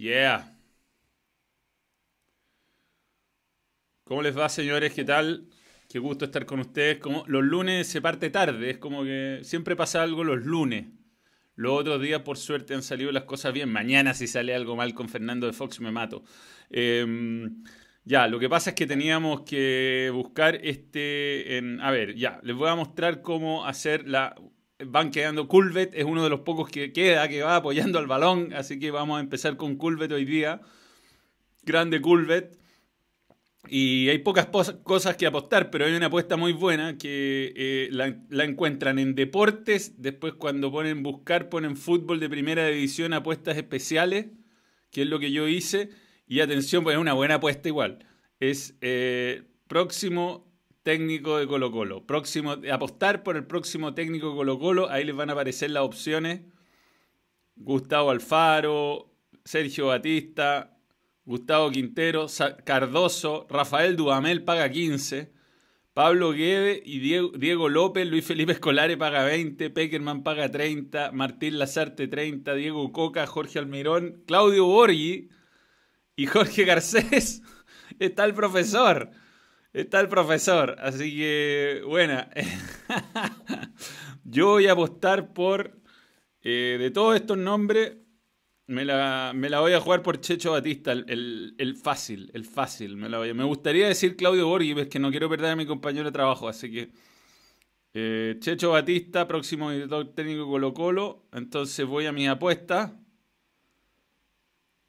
Yeah. ¿Cómo les va, señores? ¿Qué tal? Qué gusto estar con ustedes. Como los lunes se parte tarde, es como que siempre pasa algo los lunes. Los otros días, por suerte, han salido las cosas bien. Mañana, si sale algo mal con Fernando de Fox, me mato. Em, ya, lo que pasa es que teníamos que buscar este. En, a ver, ya, les voy a mostrar cómo hacer la. Van quedando. Culvet es uno de los pocos que queda, que va apoyando al balón. Así que vamos a empezar con Culvet hoy día. Grande Culvet. Y hay pocas cosas que apostar, pero hay una apuesta muy buena que eh, la, encuentran en deportes. Después, cuando ponen buscar, ponen fútbol de primera división, apuestas especiales, que es lo que yo hice. Y atención, pues es una buena apuesta igual. Es eh, próximo técnico de Colo Colo. Próximo, apostar por el próximo técnico de Colo Colo. Ahí les van a aparecer las opciones. Gustavo Alfaro, Sergio Batista, Gustavo Quintero, Cardoso, Rafael Dudamel paga 15, Pablo Guede y Diego, López, Luis Felipe Escolare paga 20, Peckerman paga 30, Martín Lazarte 30, Diego Coca, Jorge Almirón, Claudio Borghi y Jorge Garcés. Está el profesor. Está el profesor. Así que, buena. Yo voy a apostar por, eh, de todos estos nombres, me la, voy a jugar por Checho Batista, el, fácil, el fácil. Me, la voy me gustaría decir Claudio Borghi, es que no quiero perder a mi compañero de trabajo, así que eh, Checho Batista, próximo director técnico Colo Colo. Entonces voy a mi apuesta.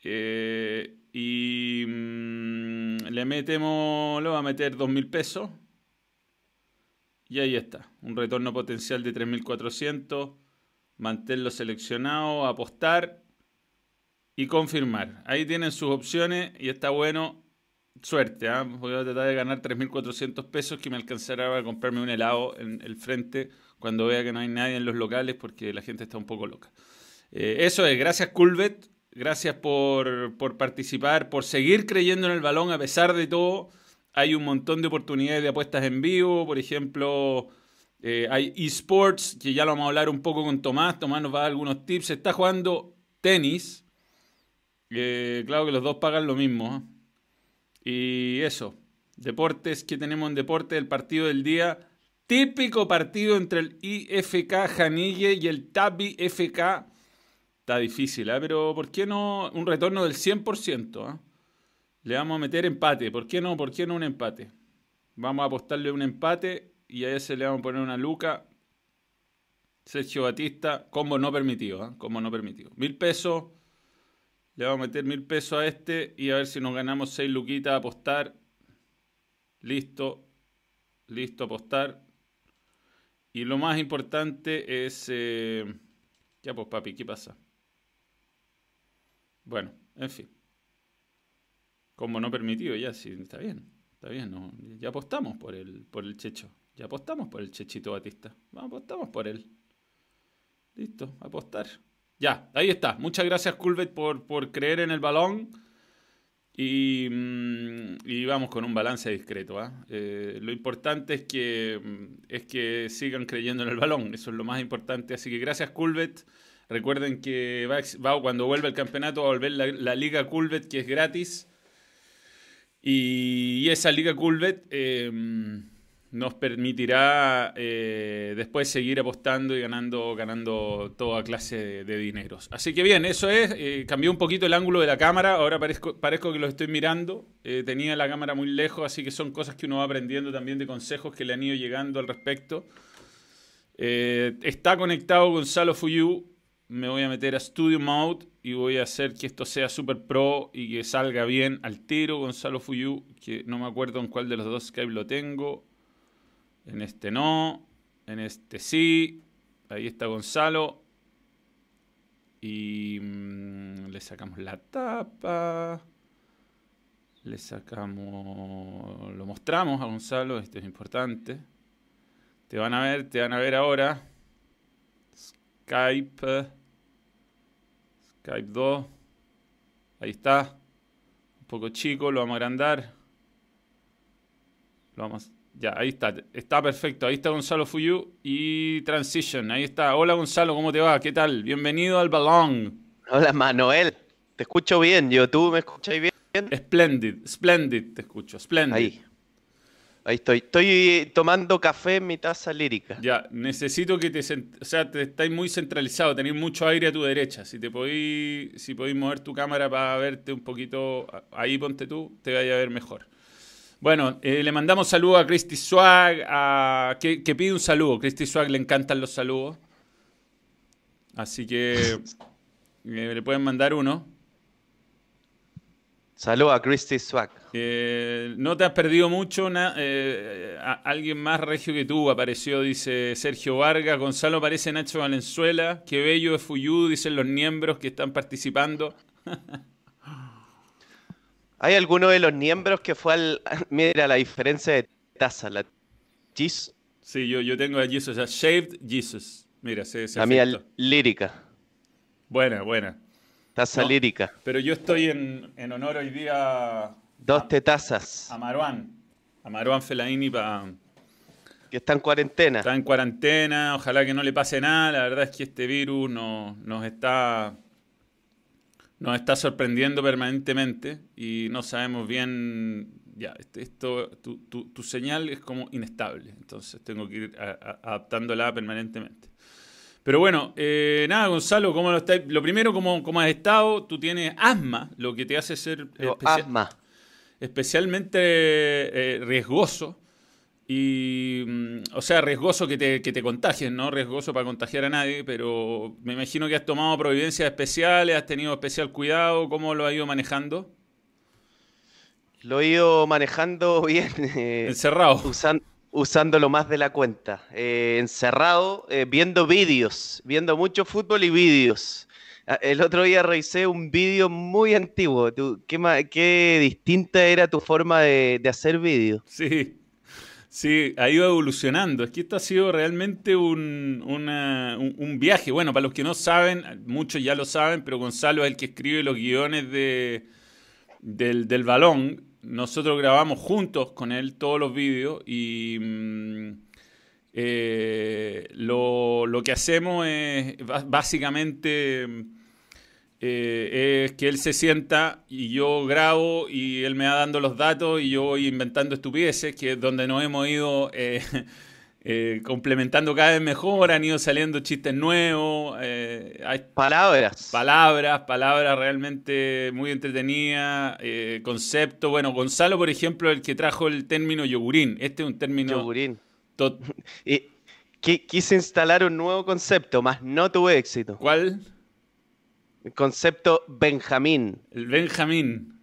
Eh, y mm, le metemos, le voy a meter 2.000 pesos. Y ahí está, un retorno potencial de 3.400. Mantenerlo seleccionado, apostar y confirmar. Ahí tienen sus opciones y está bueno. Suerte, ¿eh? voy a tratar de ganar 3.400 pesos que me alcanzará para comprarme un helado en el frente cuando vea que no hay nadie en los locales porque la gente está un poco loca. Eh, eso es, gracias Culvet, gracias por, por participar, por seguir creyendo en el balón a pesar de todo. Hay un montón de oportunidades de apuestas en vivo, por ejemplo, eh, hay esports, que ya lo vamos a hablar un poco con Tomás. Tomás nos va a dar algunos tips. Está jugando tenis, claro que los dos pagan lo mismo. ¿eh? Y eso, deportes que tenemos en deporte, el partido del día. Típico partido entre el IFK Janille y el Tabi FK. Está difícil, ¿eh? pero ¿por qué no un retorno del 100%? ¿eh? Le vamos a meter empate. ¿Por qué no? ¿Por qué no un empate? Vamos a apostarle un empate y a ese le vamos a poner una luca. Sergio Batista, combo no permitido, ¿eh? combo no permitido. Mil pesos. Le vamos a meter mil pesos a este y a ver si nos ganamos seis luquitas a apostar. Listo. Listo, apostar. Y lo más importante es... Eh, ya pues papi, ¿qué pasa? Bueno, en fin. Como no permitido, ya sí, está bien. Está bien, no, ya apostamos por el, por el Checho. Ya apostamos por el Chechito Batista. Vamos, apostamos por él. Listo, apostar. Ya, ahí está. Muchas gracias, Culvet, por, por creer en el balón. Y, mm, vamos con un balance discreto. ¿ah? Eh, lo importante es que, mm, es que sigan creyendo en el balón. Eso es lo más importante. Así que gracias, Culvet. Recuerden que va, cuando vuelva el campeonato va a volver la, Liga Culvet, que es gratis. Y, esa Liga Culvet eh, nos permitirá eh, después seguir apostando y ganando, ganando toda clase de, dineros. Así que bien, eso es. Eh, cambió un poquito el ángulo de la cámara. Ahora parezco, parezco que lo estoy mirando. Eh, tenía la cámara muy lejos, así que son cosas que uno va aprendiendo también de consejos que le han ido llegando al respecto. está conectado Gonzalo Fuyu. Me voy a meter a Studio Mode y voy a hacer que esto sea super pro y que salga bien al tiro. Gonzalo Fuyu, que no me acuerdo en cuál de los dos Skype lo tengo. En este no. En este sí. Ahí está Gonzalo. Y mm, le sacamos la tapa. Le sacamos. Lo mostramos a Gonzalo. Esto es importante. Te van a ver, te van a ver ahora. Skype. Skype 2. Ahí está. Un poco chico, lo vamos a agrandar. Lo vamos ya, ahí está. Está perfecto. Ahí está Gonzalo Fuyu y Transition. Ahí está. Hola Gonzalo, ¿cómo te va? ¿Qué tal? Bienvenido al balón. Hola Manuel. Te escucho bien, yo. ¿Tú me escuchas bien? Splendid, splendid, te escucho, splendid. Ahí. Ahí estoy. Estoy tomando café en mi taza lírica. Ya, necesito que te... O sea, te estáis muy centralizado, tenéis mucho aire a tu derecha. Si te podéis, si podéis mover tu cámara para verte un poquito... Ahí ponte tú, te vaya a ver mejor. Bueno, eh, le mandamos saludos a Christy Swag, a, que, pide un saludo. Christy Swag le encantan los saludos. Así que eh, le pueden mandar uno. Saludos a Christy Swag. Eh, no te has perdido mucho. alguien más regio que tú apareció, dice Sergio Vargas. Gonzalo parece Nacho Valenzuela. Qué bello es Fuyú, dicen los miembros que están participando. ¿Hay alguno de los miembros que fue al. Mira la diferencia de taza. La Jesus. Sí, yo, yo tengo a Jesus, sea, Shaved Jesus. Mira, se, se A mí, lírica. Buena, buena. Taza lírica. Pero yo estoy en, en honor hoy día. Dos tetazas. A Maruán. A Maruán Felaini para. Que está en cuarentena. Está en cuarentena, ojalá que no le pase nada. La verdad es que este virus no, nos está nos está sorprendiendo permanentemente y no sabemos bien, ya, este, esto, tu, tu, señal es como inestable, entonces tengo que ir adaptándola permanentemente. Pero bueno, eh, nada, Gonzalo, ¿cómo lo estás? Lo primero, ¿cómo, ¿cómo, has estado? Tú tienes asma, lo que te hace ser asma. especialmente eh, riesgoso y, mm, o sea, riesgoso que te, que te contagien, no riesgoso para contagiar a nadie, pero me imagino que has tomado providencias especiales, has tenido especial cuidado, ¿cómo lo has ido manejando? Lo he ido manejando bien. Eh, encerrado. usando lo más de la cuenta. Eh, encerrado, eh, viendo vídeos, viendo mucho fútbol y vídeos. Ah, el otro día revisé un vídeo muy antiguo. ¿Qué, qué distinta era tu forma de, hacer vídeos? Sí. Sí, ha ido evolucionando. Es que esto ha sido realmente un, un, viaje. Bueno, para los que no saben, muchos ya lo saben, pero Gonzalo es el que escribe los guiones de, del, balón. Nosotros grabamos juntos con él todos los vídeos y mm, eh, lo, lo, que hacemos es básicamente eh, es que él se sienta y yo grabo y él me va dando los datos y yo voy inventando estupideces, que es donde nos hemos ido eh, eh, complementando cada vez mejor, han ido saliendo chistes nuevos. hay palabras. Palabras, palabras realmente muy entretenidas, concepto. Bueno, Gonzalo, por ejemplo, el que trajo el término yogurín. Este es un término... Yogurín. y quise instalar un nuevo concepto, más no tuve éxito. ¿Cuál? El concepto Benjamín. El Benjamín.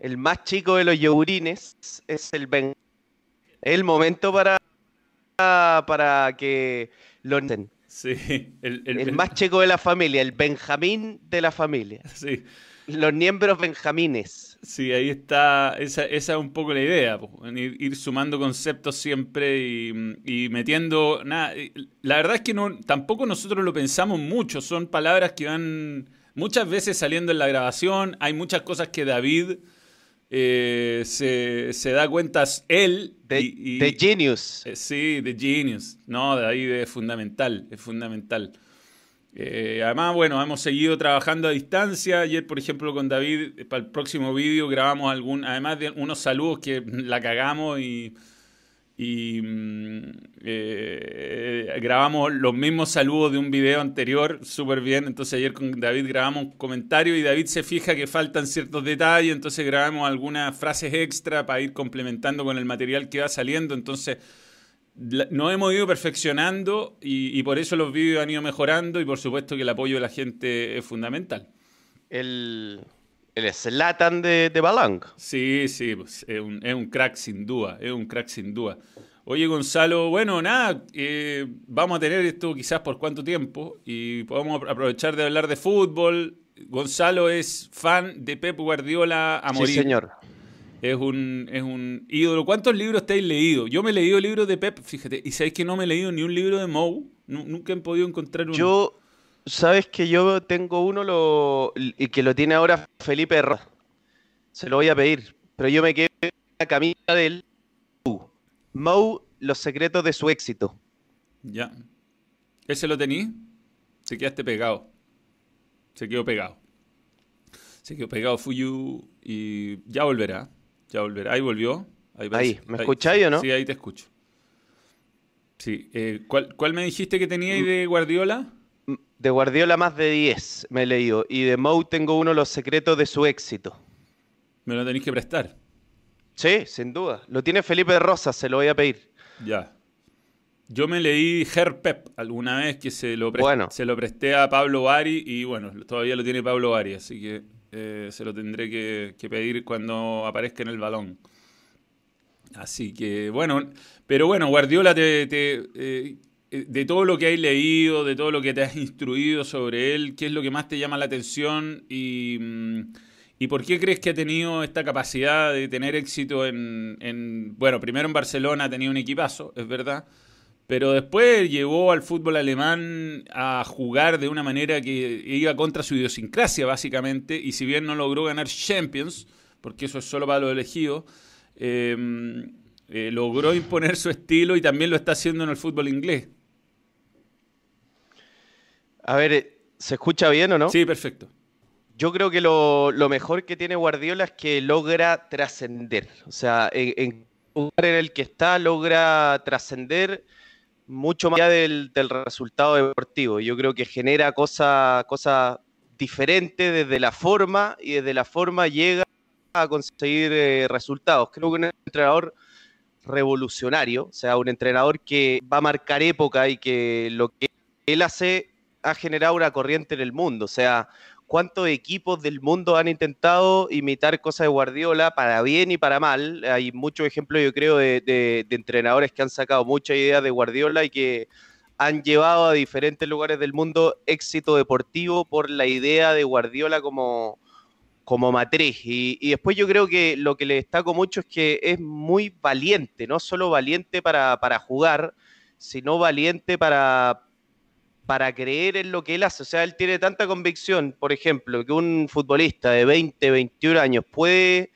El más chico de los yogurines es el Ben. El momento para, para que lo Sí, el, más chico de la familia, el Benjamín de la familia. Sí. Los miembros benjamines. Sí, ahí está, esa, esa es un poco la idea, ir, sumando conceptos siempre y, metiendo... Nada, la verdad es que no, tampoco nosotros lo pensamos mucho, son palabras que van muchas veces saliendo en la grabación, hay muchas cosas que David eh, se, da cuenta él. De, Genius. Eh, sí, de Genius. No, David es fundamental, es fundamental. Eh, además, bueno, hemos seguido trabajando a distancia. Ayer, por ejemplo, con David, eh, para el próximo vídeo grabamos algún, además de unos saludos que la cagamos y, mm, eh, grabamos los mismos saludos de un video anterior, súper bien. Entonces ayer con David grabamos un comentario y David se fija que faltan ciertos detalles, entonces grabamos algunas frases extra para ir complementando con el material que va saliendo. Entonces nos hemos ido perfeccionando y, por eso los vídeos han ido mejorando y por supuesto que el apoyo de la gente es fundamental. El, el Slatan de, de Balang. Sí, sí, pues, es, un, es, un, crack sin duda, es un crack sin duda. Oye Gonzalo, bueno, nada, eh, vamos a tener esto quizás por cuánto tiempo y podemos aprovechar de hablar de fútbol. Gonzalo es fan de Pep Guardiola a morir. Sí, señor es un, es un ídolo. ¿Cuántos libros te has leído? Yo me he leído libros de Pep, fíjate, y sabéis que no me he leído ni un libro de Moe. Nunca he podido encontrar uno. Yo, sabes que yo tengo uno lo, y que lo tiene ahora Felipe Herrera. Se lo voy a pedir, pero yo me quedé en la camisa del Moe, los secretos de su éxito. Ya. ¿Ese lo tení? Te quedaste pegado. Se quedó pegado. Se quedó pegado Fuyu y ya volverá. Ya volverá. Ahí volvió. Ahí, ¿me escucháis o no? Sí, ahí te escucho. Sí. Eh, ¿cuál, ¿cuál, me dijiste que teníais de Guardiola? De Guardiola más de 10 me he leído. Y de Mou tengo uno de los secretos de su éxito. Me lo tenéis que prestar. Sí, sin duda. Lo tiene Felipe Rosa, se lo voy a pedir. Ya. Yo me leí Pep alguna vez que se lo, se lo presté a Pablo Bari y bueno, todavía lo tiene Pablo Bari, así que eh, se lo tendré que, pedir cuando aparezca en el balón. Así que bueno, pero bueno, Guardiola, te, eh, de todo lo que has leído, de todo lo que te has instruido sobre él, ¿qué es lo que más te llama la atención y, mm, por qué crees que ha tenido esta capacidad de tener éxito en, en, bueno, primero en Barcelona tenido un equipazo, es verdad, pero después llevó al fútbol alemán a jugar de una manera que iba contra su idiosincrasia, básicamente, y si bien no logró ganar Champions, porque eso es solo para los elegidos, em, eh, logró imponer su estilo y también lo está haciendo en el fútbol inglés. A ver, ¿se escucha bien o no? Sí, perfecto. Yo creo que lo, mejor que tiene Guardiola es que logra trascender. O sea, en, en lugar en el que está, logra trascender mucho más allá del, resultado deportivo. Yo creo que genera cosas cosa diferentes desde la forma y desde la forma llega a conseguir eh, resultados. Creo que un entrenador revolucionario, o sea, un entrenador que va a marcar época y que lo que él hace ha generado una corriente en el mundo. O sea, cuántos equipos del mundo han intentado imitar cosas de Guardiola para bien y para mal. Hay muchos ejemplos, yo creo, de, entrenadores que han sacado muchas ideas de Guardiola y que han llevado a diferentes lugares del mundo éxito deportivo por la idea de Guardiola como, como matriz. Y, después yo creo que lo que le destaco mucho es que es muy valiente, no solo valiente para, para jugar, sino valiente para, para creer en lo que él hace. O sea, él tiene tanta convicción, por ejemplo, que un futbolista de 20, 21 años puede,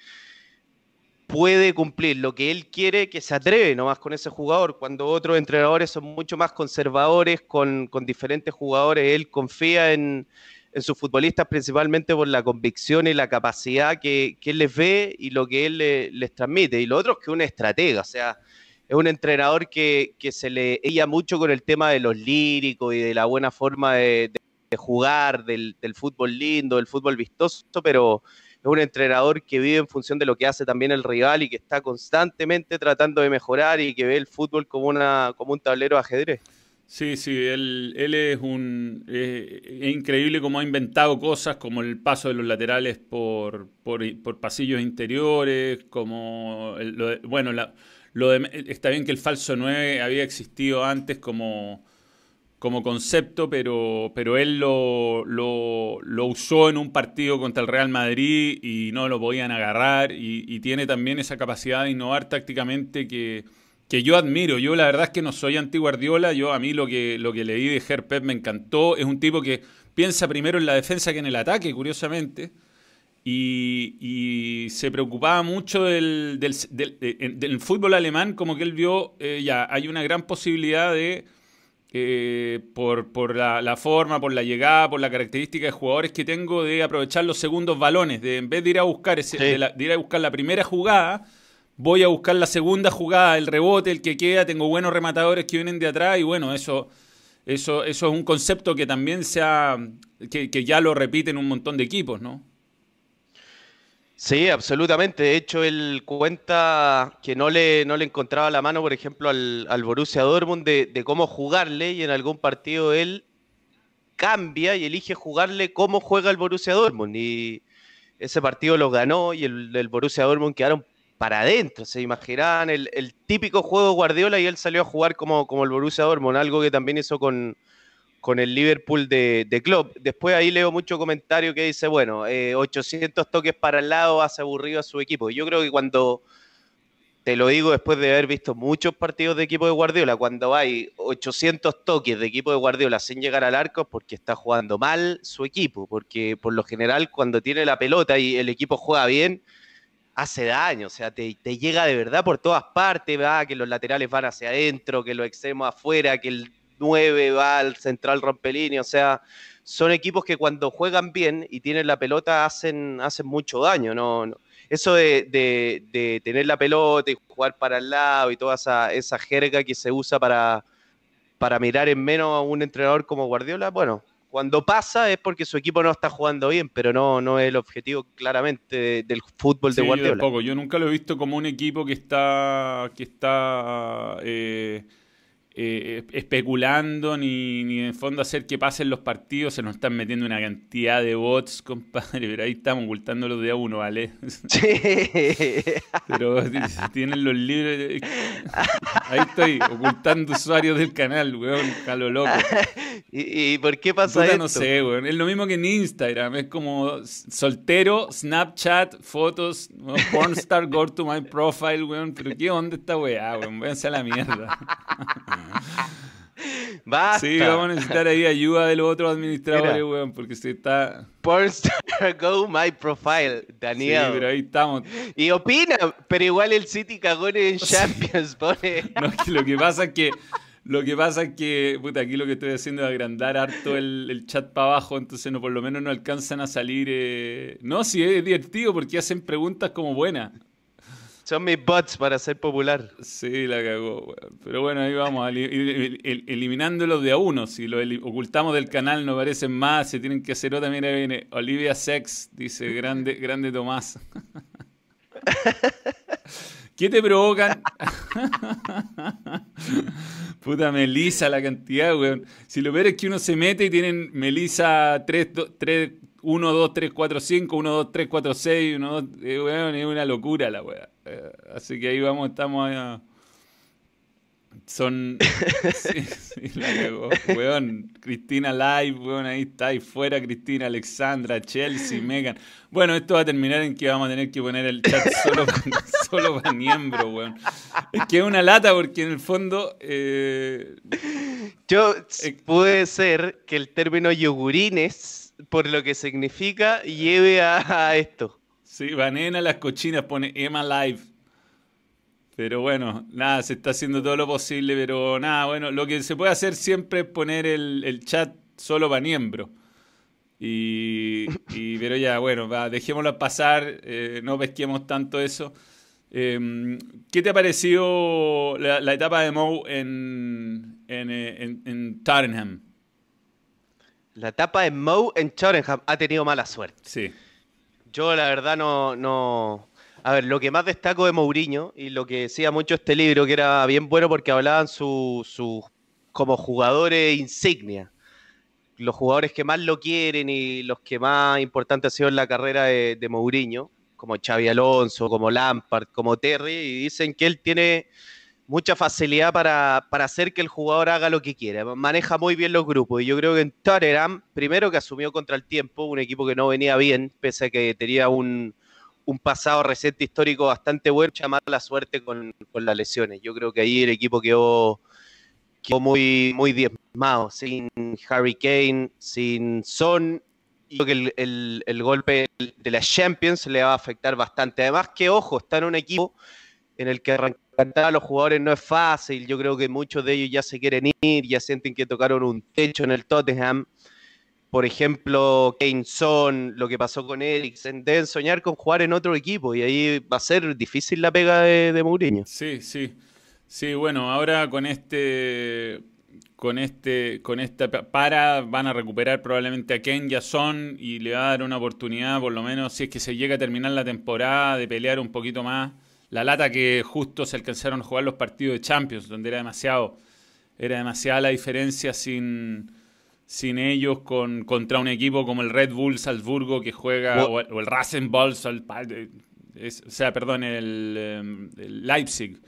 puede cumplir lo que él quiere, que se atreve nomás con ese jugador, cuando otros entrenadores son mucho más conservadores con, diferentes jugadores. Él confía en, sus futbolistas principalmente por la convicción y la capacidad que, él les ve y lo que él les transmite. Y lo otro es que una estratega, o sea es un entrenador que, se le ella mucho con el tema de los líricos y de la buena forma de, jugar, del, fútbol lindo, del fútbol vistoso, pero es un entrenador que vive en función de lo que hace también el rival y que está constantemente tratando de mejorar y que ve el fútbol como, una, como un tablero de ajedrez. Sí, sí, él, él es un. es increíble cómo ha inventado cosas como el paso de los laterales por, por, pasillos interiores, como. bueno, la, está bien que el falso 9 había existido antes como, como concepto, pero, pero él lo, lo, usó en un partido contra el Real Madrid y no lo podían agarrar y, tiene también esa capacidad de innovar tácticamente que, que, yo admiro. Yo la verdad es que no soy anti-Guardiola, yo a mí lo que, lo que leí de Herpet me encantó, es un tipo que piensa primero en la defensa que en el ataque, curiosamente. Y, se preocupaba mucho del, del, fútbol alemán, como que él vio, eh, ya, hay una gran posibilidad de, eh, por, por la, forma, por la llegada, por la característica de jugadores que tengo, de aprovechar los segundos balones, de en vez de ir a buscar, ese, de, ir a buscar la primera jugada, voy a buscar la segunda jugada, el rebote, el que queda, tengo buenos rematadores que vienen de atrás y bueno, eso... Eso, eso es un concepto que también se ha, que, que ya lo repiten un montón de equipos, ¿no? Sí, absolutamente. De hecho, él cuenta que no le, no le encontraba la mano, por ejemplo, al, al Borussia Dortmund de, cómo jugarle y en algún partido él cambia y elige jugarle cómo juega el Borussia Dortmund. Y ese partido lo ganó y el, Borussia Dortmund quedaron para adentro. Se imaginarán el, el, típico juego Guardiola y él salió a jugar como, como el Borussia Dortmund, algo que también hizo con, con el Liverpool de, de Klopp. Después ahí leo mucho comentario que dice, bueno, 800 eh, toques para el lado hace aburrido a su equipo. Yo creo que cuando, te lo digo después de haber visto muchos partidos de equipo de Guardiola, cuando hay 800 toques de equipo de Guardiola sin llegar al arco es porque está jugando mal su equipo, porque por lo general cuando tiene la pelota y el equipo juega bien, hace daño, o sea, te, te llega de verdad por todas partes, va, que los laterales van hacia adentro, que los extremos afuera, que el 9 va al central rompelín, o sea, son equipos que cuando juegan bien y tienen la pelota hacen, hacen mucho daño. No, Eso de, tener la pelota y jugar para el lado y toda esa, esa jerga que se usa para, para mirar en menos a un entrenador como Guardiola, bueno, cuando pasa es porque su equipo no está jugando bien, pero no, no es el objetivo claramente del fútbol de Guardiola. Yo, yo nunca lo he visto como un equipo que está, que está eh, eh, especulando ni, ni en fondo hacer que pasen los partidos. Se nos están metiendo una cantidad de bots, compadre, pero ahí estamos ocultando los de a uno, ¿vale? Sí. pero tienen los libros. Ahí estoy, ocultando usuarios del canal, weón, calo loco. ¿Y, por qué pasa esto? No sé, weón. Es lo mismo que en Instagram. Es como soltero, Snapchat, fotos, pornstar, go to my profile, weón. Pero ¿qué onda esta weá, weón? Váyanse a la mierda. Basta. Sí, vamos a necesitar ahí ayuda de los otros administradores, weón, porque si está... Pornstar, go my profile, Daniel. Sí, pero ahí estamos. Y opina, pero igual el City cagó en Champions, pone. No, que lo que pasa es que... Lo que pasa es que, puta, aquí lo que estoy haciendo es agrandar harto el, chat para abajo, entonces no, por lo menos no alcanzan a salir. Eh... No, sí, es divertido porque hacen preguntas como buenas. Son mis bots para ser popular. Sí, la cagó, Pero bueno, ahí vamos, eliminándolos de a uno. Si lo ocultamos del canal no aparecen más, se tienen que hacer otra. Mira, viene Olivia Sex, dice, grande, grande Tomás. ¿Qué te provocan? Puta Melisa, la cantidad, weón. Si lo peor es que uno se mete y tienen Melisa 3, 3, 1, 2, 3, 4, 5, 1, 2, 3, 4, 6, 1, 2, es una locura la weá. Eh, así que ahí vamos, estamos allá. Son. sí, sí, la cagó. Weón, Cristina Live, weón, ahí está, ahí fuera Cristina, Alexandra, Chelsea, Megan. Bueno, esto va a terminar en que vamos a tener que poner el chat solo, solo para miembros, weón. Es que es una lata porque en el fondo. Eh, Yo, eh, puede ser que el término yogurines por lo que significa, lleve a, esto. Sí, Vanena las cochinas pone Emma Live. Pero bueno, nada, se está haciendo todo lo posible, pero nada, bueno, lo que se puede hacer siempre es poner el, chat solo para miembro. Y, pero ya, bueno, va, dejémoslo pasar, eh, no pesquemos tanto eso. Em, ¿Qué te ha parecido la, etapa de Moe en, en, en, en Tottenham? La etapa de Moe en Tottenham ha tenido mala suerte. Sí. Yo la verdad no, no... A ver, lo que más destaco de Mourinho y lo que decía mucho este libro, que era bien bueno porque hablaban sus su, como jugadores insignia. Los jugadores que más lo quieren y los que más importantes han sido en la carrera de, de Mourinho, como Xavi Alonso, como Lampard, como Terry, y dicen que él tiene mucha facilidad para, hacer que el jugador haga lo que quiera. Maneja muy bien los grupos. Y yo creo que en Tottenham, primero que asumió contra el tiempo, un equipo que no venía bien, pese a que tenía un, pasado reciente histórico bastante bueno, mucha la suerte con, las lesiones. Yo creo que ahí el equipo quedó, muy, muy diezmado, sin Harry Kane, sin Son. Y creo que el, el golpe de la Champions le va a afectar bastante. Además que, ojo, está en un equipo en el que arrancar a los jugadores no es fácil. Yo creo que muchos de ellos ya se quieren ir, ya sienten que tocaron un techo en el Tottenham. Por ejemplo, Kane Son, lo que pasó con Eriksen, deben soñar con jugar en otro equipo y ahí va a ser difícil la pega de, Mourinho. Sí, sí. Sí, bueno, ahora con este con este con esta para van a recuperar probablemente a Ken y a Son y le va a dar una oportunidad por lo menos si es que se llega a terminar la temporada de pelear un poquito más la lata que justo se alcanzaron a jugar los partidos de Champions, donde era demasiado, era demasiada la diferencia sin, sin ellos con, contra un equipo como el Red Bull Salzburgo que juega, o, el Rasenball, o sea, perdón, el, em, Leipzig.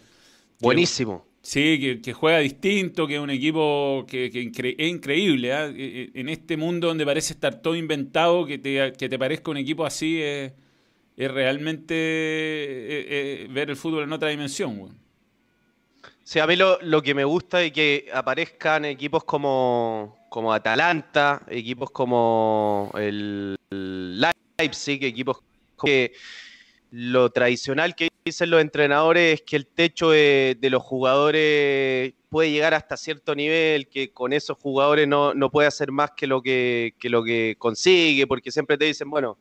Buenísimo. sí, que, juega distinto, que es un equipo que, es increíble. ¿ah? E, e, en este mundo donde parece estar todo inventado, que te, que te parezca un equipo así es es realmente eh, eh, ver el fútbol en otra dimensión. Sí, a mí lo, que me gusta es que aparezcan equipos como, como Atalanta, equipos como el Leipzig, equipos que lo tradicional que dicen los entrenadores es que el techo de, los jugadores puede llegar hasta cierto nivel, que con esos jugadores no, puede hacer más que lo que, lo que consigue, porque siempre te dicen, bueno,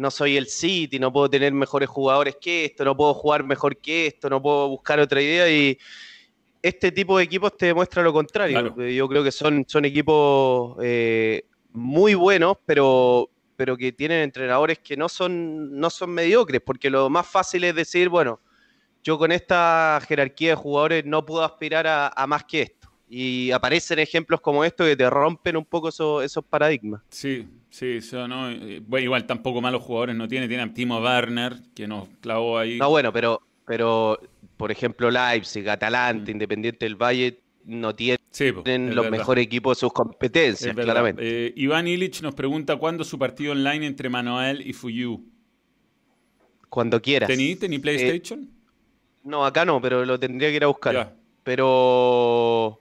no soy el City, no puedo tener mejores jugadores que esto, no puedo jugar mejor que esto, no puedo buscar otra idea y este tipo de equipos te demuestra lo contrario. Yo creo que son, son equipos eh, muy buenos, pero pero que tienen entrenadores que no son, no son mediocres, porque lo más fácil es decir, bueno, yo con esta jerarquía de jugadores no puedo aspirar a, más que esto. Y aparecen ejemplos como estos que te rompen un poco esos paradigmas. Sí, sí, eso no. Eh, bueno, igual tampoco malos jugadores no tiene. Tiene a Timo Werner, que nos clavó ahí. No, bueno, pero, pero por ejemplo, Leipzig, Atalanta, mm. Independiente del Valle, no tienen los mejores equipos de sus competencias, claramente. Eh, Iván Illich nos pregunta cuándo su partido online entre Manuel y Fuyu. Cuando quieras. ¿Tení, tení eh, PlayStation? no, acá no, pero lo tendría que ir a buscar. Pero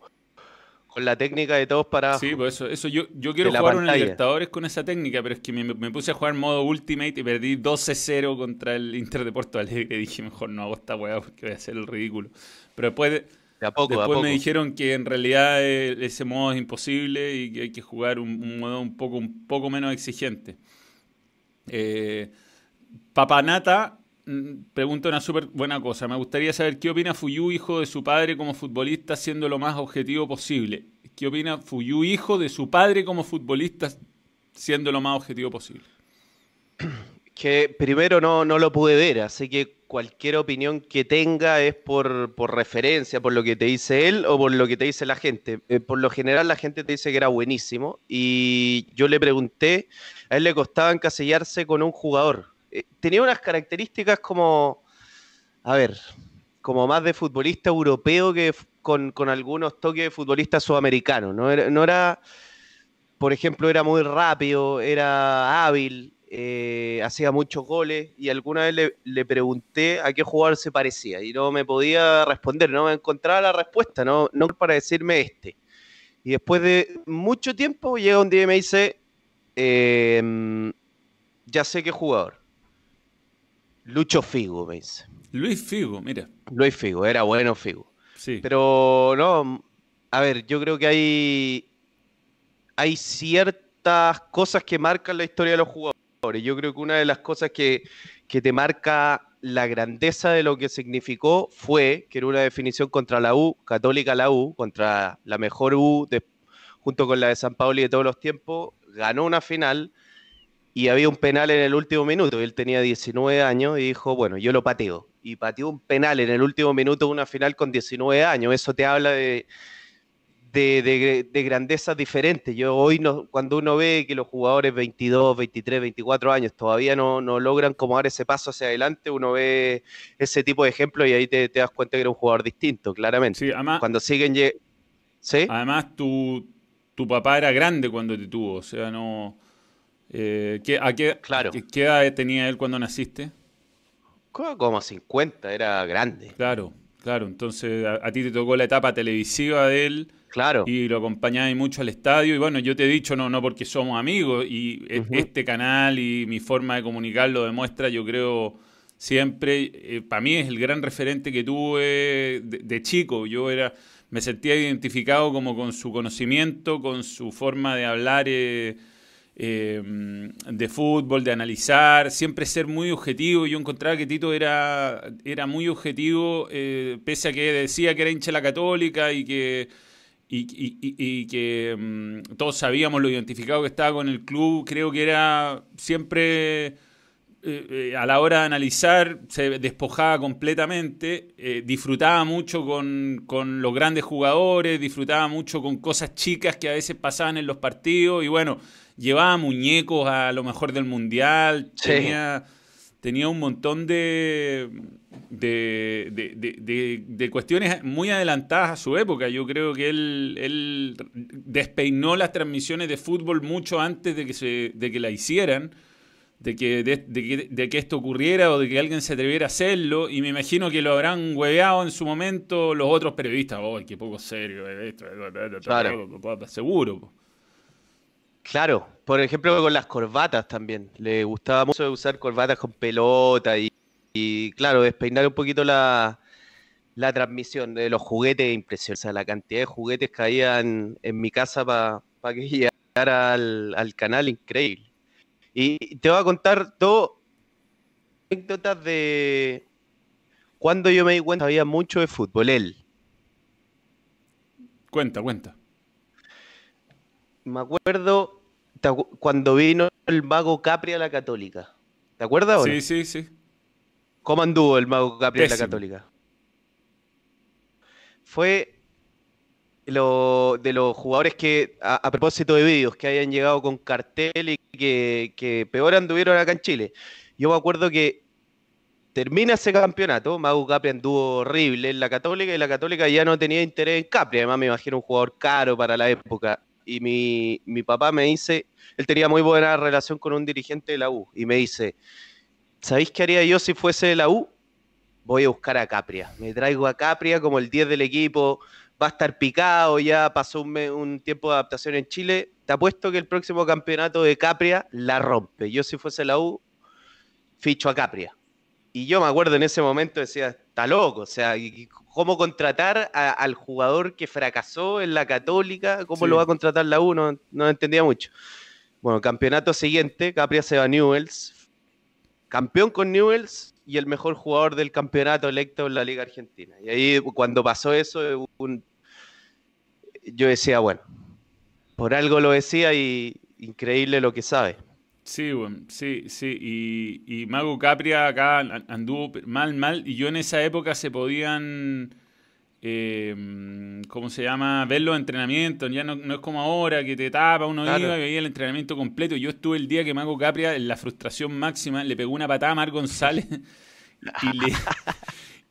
con la técnica de todos para. Sí, pues eso, eso yo, yo quiero jugar un Libertadores con esa técnica, pero es que me, puse a jugar modo Ultimate y perdí 12-0 contra el Inter de Porto Alegre. Dije, mejor no hago esta weá porque voy a hacer el ridículo. Pero después Después me dijeron que en realidad eh, ese modo es imposible y que hay que jugar un, modo un poco, un poco menos exigente. Eh, Papanata pregunta una súper buena cosa. Me gustaría saber qué opina Fuyu, hijo de su padre como futbolista, siendo lo más objetivo posible. ¿Qué opina Fuyu, hijo de su padre como futbolista, siendo lo más objetivo posible? Que primero no, no lo pude ver, así que cualquier opinión que tenga es por, referencia, por lo que te dice él o por lo que te dice la gente. Eh, por lo general la gente te dice que era buenísimo y yo le pregunté, a él le costaba encasillarse con un jugador. Eh, tenía unas características como, a ver, como más de futbolista europeo que con, algunos toques de futbolista sudamericano. No era, por ejemplo, era muy rápido, era hábil, eh, hacía muchos goles y alguna vez le, pregunté a qué jugador se parecía y no me podía responder, no me encontraba la respuesta, no, no para decirme este. Y después de mucho tiempo llega un día y me dice, em, ya sé qué jugador. Lucho Figo, me dice. Luis Figo, mira. Luis Figo, era bueno Figo. Sí. Pero no, a ver, yo creo que hay, hay ciertas cosas que marcan la historia de los jugadores. Yo creo que una de las cosas que, te marca la grandeza de lo que significó fue que era una definición contra la U, católica la U, contra la mejor U, junto con la de San Pablo y de todos los tiempos, ganó una final y había un penal en el último minuto. Él tenía 19 años y dijo, bueno, yo lo pateo. Y pateó un penal en el último minuto de una final con 19 años. Eso te habla de, de, de, grandezas diferentes. Yo hoy, no, cuando uno ve que los jugadores 22, 23, 24 años todavía no, no, logran como dar ese paso hacia adelante, uno ve ese tipo de ejemplos y ahí te, das cuenta que era un jugador distinto, claramente. Sí, además, cuando siguen... ¿Sí? Además, tu, tu papá era grande cuando te tuvo, o sea, no... Eh, ¿qué, a qué, claro. ¿Qué edad tenía él cuando naciste? Como 50, era grande. Claro, claro. Entonces a, a ti te tocó la etapa televisiva de él Claro. Y lo acompañáis mucho al estadio. Y bueno, yo te he dicho, no, no porque somos amigos. Y e, este canal y mi forma de comunicar lo demuestra, yo creo, siempre. Eh, para mí es el gran referente que tuve de, chico. Yo era. Me sentía identificado como con su conocimiento, con su forma de hablar eh, eh, de fútbol, de analizar, siempre ser muy objetivo. Yo encontraba que Tito era, era muy objetivo, pese a que decía que era hincha la católica y que y, que mm, todos sabíamos lo identificado que estaba con el club, creo que era siempre eh, eh, a la hora de analizar, se despojaba completamente, eh, disfrutaba mucho con, los grandes jugadores, disfrutaba mucho con cosas chicas que a veces pasaban en los partidos y bueno, llevaba muñecos a lo mejor del mundial, tenía, tenía un montón de de, de, cuestiones muy adelantadas a su época. Yo creo que él, él despeinó las transmisiones de fútbol mucho antes de que, se, de que la hicieran, de que, de, que, esto ocurriera o de que alguien se atreviera a hacerlo. Y me imagino que lo habrán hueveado en su momento los otros periodistas. ¡Ay, qué poco serio! Esto, claro. Seguro. Claro, por ejemplo con las corbatas también. Le gustaba mucho usar corbatas con pelota y y, claro, despeinar un poquito la, la transmisión de los juguetes impresionantes. O sea, la cantidad de juguetes que había en, mi casa para que llegara al, al, canal, increíble. Y te voy a contar dos anécdotas de cuando yo me di cuenta había mucho de fútbol. Él. Cuenta, cuenta. Me acuerdo cuando vino el mago Capri a la Católica. ¿Te acuerdas? Sí, sí, sí. ¿Cómo anduvo el mago Capri a la Católica? Fue lo, de los jugadores que, a, propósito de vídeos, que hayan llegado con cartel y que, que peor anduvieron acá en Chile. Yo me acuerdo que termina ese campeonato, Mago Capri anduvo horrible en la Católica y la Católica ya no tenía interés en Capri, además me imagino un jugador caro para la época. Y mi, mi papá me dice, él tenía muy buena relación con un dirigente de la U, y me dice, ¿sabéis qué haría yo si fuese de la U? Voy a buscar a Capria. Me traigo a Capria como el 10 del equipo, va a estar picado, ya pasó un, un, tiempo de adaptación en Chile. Te apuesto que el próximo campeonato de Capria la rompe. Yo si fuese la U, ficho a Capria. Y yo me acuerdo en ese momento, decía, está loco, o sea, ¿cómo contratar al jugador que fracasó en la Católica? ¿Cómo lo va a contratar la U? No, no entendía mucho. Bueno, campeonato siguiente, Capria se va a Newells, campeón con Newells y el mejor jugador del campeonato electo en la Liga Argentina. Y ahí cuando pasó eso, yo decía, bueno, por algo lo decía y increíble lo que sabe. Sí, bueno, sí, sí. Y, y, Mago Capria acá anduvo mal, mal. Y yo en esa época se podían, eh, ¿cómo se llama? Ver los entrenamientos. Ya no, es como ahora que te tapa, uno iba y veía el entrenamiento completo. Yo estuve el día que Mago Capria, en la frustración máxima, le pegó una patada a Mar González y le,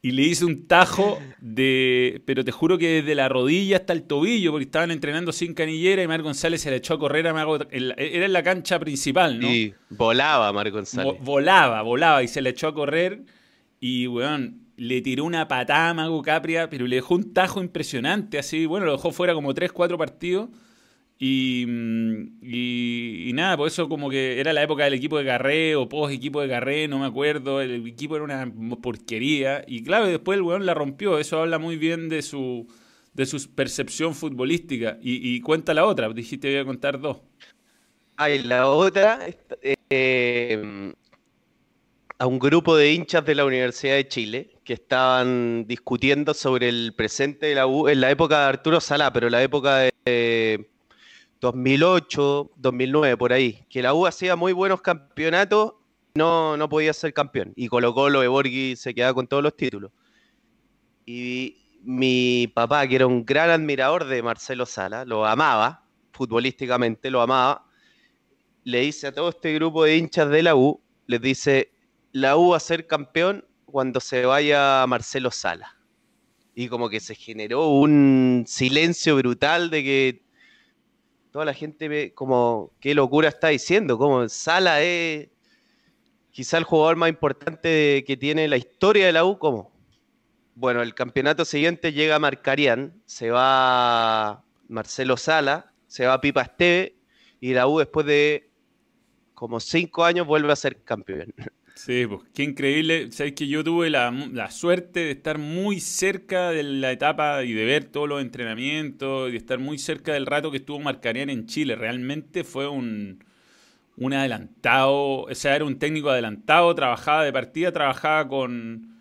y le hice un tajo de. Pero te juro que desde la rodilla hasta el tobillo, porque estaban entrenando sin canillera y Mar González se le echó a correr a Mago. Era en la cancha principal, ¿no? Y volaba Mar González. volaba, volaba y se le echó a correr. Y, weón, le tiró una patada a Mago Capria, pero le dejó un tajo impresionante, así. Bueno, lo dejó fuera como 3, 4 partidos. Mm, y, y, nada, por eso como que era la época del equipo de Garré o post equipo de Garré, no me acuerdo, el equipo era una porquería. Y claro, después el weón la rompió, eso habla muy bien de su, de su percepción futbolística. Y, cuenta la otra, dijiste que voy a contar dos. Ay, la otra, eh, a un grupo de hinchas de la Universidad de Chile que estaban discutiendo sobre el presente de la U en la época de Arturo Salá, pero la época de 2008, 2009, por ahí, que la U hacía muy buenos campeonatos, no, no podía ser campeón. Y Colo Colo de Borghi se quedaba con todos los títulos. Y mi papá, que era un gran admirador de Marcelo Sala, lo amaba, futbolísticamente lo amaba, le dice a todo este grupo de hinchas de la U, les dice, la U va a ser campeón cuando se vaya Marcelo Sala. Y como que se generó un silencio brutal de que toda la gente ve como qué locura está diciendo, como Sala es quizá el jugador más importante que tiene la historia de la U, ¿cómo? Bueno, el campeonato siguiente llega Marcarian, se va Marcelo Sala, se va Pipa Esteve y la U después de como cinco años vuelve a ser campeón. Sí, pues qué increíble. Sabes que yo tuve la, suerte de estar muy cerca de la etapa y de ver todos los entrenamientos y de estar muy cerca del rato que estuvo Marcarian en Chile. Realmente fue un, un adelantado, o sea, era un técnico adelantado, trabajaba de partida, trabajaba con,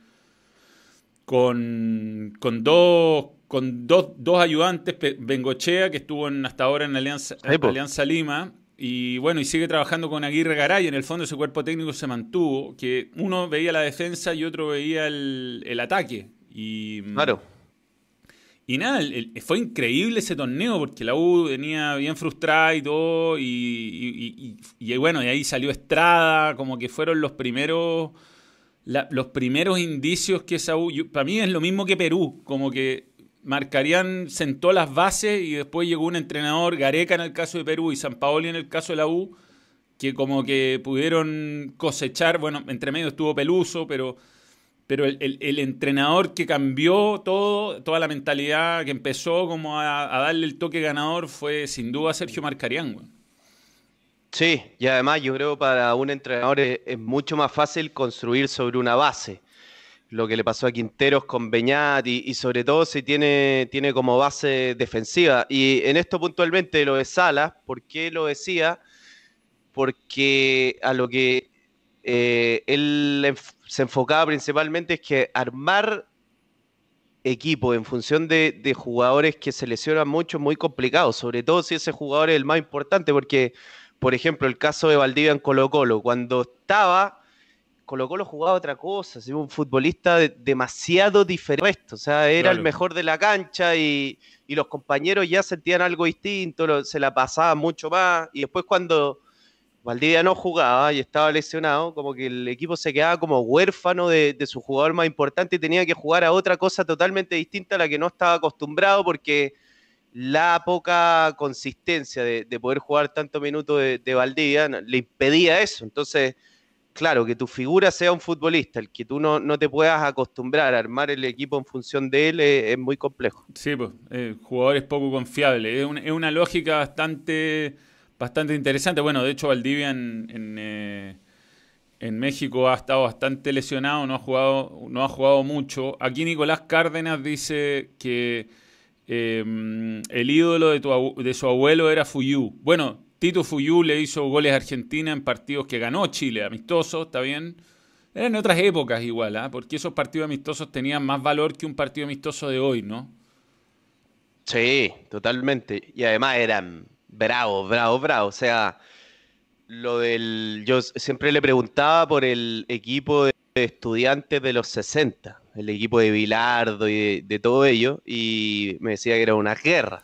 con, con dos con dos, dos ayudantes, Bengochea, que estuvo en, hasta ahora en Alianza, Alianza Lima, y bueno, y sigue trabajando con Aguirre Garay. En el fondo ese cuerpo técnico se mantuvo, que uno veía la defensa y otro veía el, ataque. Y, mm, claro. Y nada, fue increíble ese torneo porque la U venía bien frustrada y todo. Y, bueno, y ahí salió Estrada, como que fueron los primeros, los primeros indicios que esa U. para mí es lo mismo que Perú, como que Marcarían sentó las bases y después llegó un entrenador, Gareca en el caso de Perú y San Paoli en el caso de la U, que como que pudieron cosechar, bueno, entre medio estuvo Peluso, pero, pero el, entrenador que cambió todo, toda la mentalidad, que empezó como a, darle el toque ganador fue sin duda Sergio Marcarián. Sí, y además yo creo para un entrenador es, mucho más fácil construir sobre una base. Lo que le pasó a Quinteros con Beñat y, sobre todo si tiene, tiene como base defensiva. Y en esto puntualmente lo de Salas, ¿por qué lo decía? Porque a lo que eh, él se enfocaba principalmente es que armar equipo en función de, de, jugadores que se lesionan mucho es muy complicado, sobre todo si ese jugador es el más importante, porque por ejemplo, el caso de Valdivia en Colo Colo, cuando estaba, Colo Colo jugaba otra cosa, un futbolista demasiado diferente, o sea, era el mejor de la cancha y, los compañeros ya sentían algo distinto, se la pasaban mucho más, y después cuando Valdivia no jugaba y estaba lesionado, como que el equipo se quedaba como huérfano de, de su jugador más importante y tenía que jugar a otra cosa totalmente distinta a la que no estaba acostumbrado porque la poca consistencia de, poder jugar tantos minutos de, Valdivia le impedía eso. Entonces, claro, que tu figura sea un futbolista, el que tú no, no te puedas acostumbrar a armar el equipo en función de él es, muy complejo. Sí, pues, eh, jugador es poco confiable. Es, una lógica bastante, bastante interesante. Bueno, de hecho, Valdivia en, en, eh, en, México ha estado bastante lesionado, no ha jugado, no ha jugado mucho. Aquí Nicolás Cárdenas dice que Em, el ídolo de, su abuelo era Fuyú. Bueno, Tito Fuyú le hizo goles a Argentina en partidos que ganó Chile, amistosos, ¿está bien? Eran otras épocas igual, ¿ah? porque esos partidos amistosos tenían más valor que un partido amistoso de hoy, ¿no? Sí, totalmente. Y además eran bravos, bravos, bravos. O sea, lo del. Yo siempre le preguntaba por el equipo de estudiantes de los 60 el equipo de Bilardo y de, todo ello, y me decía que era una guerra.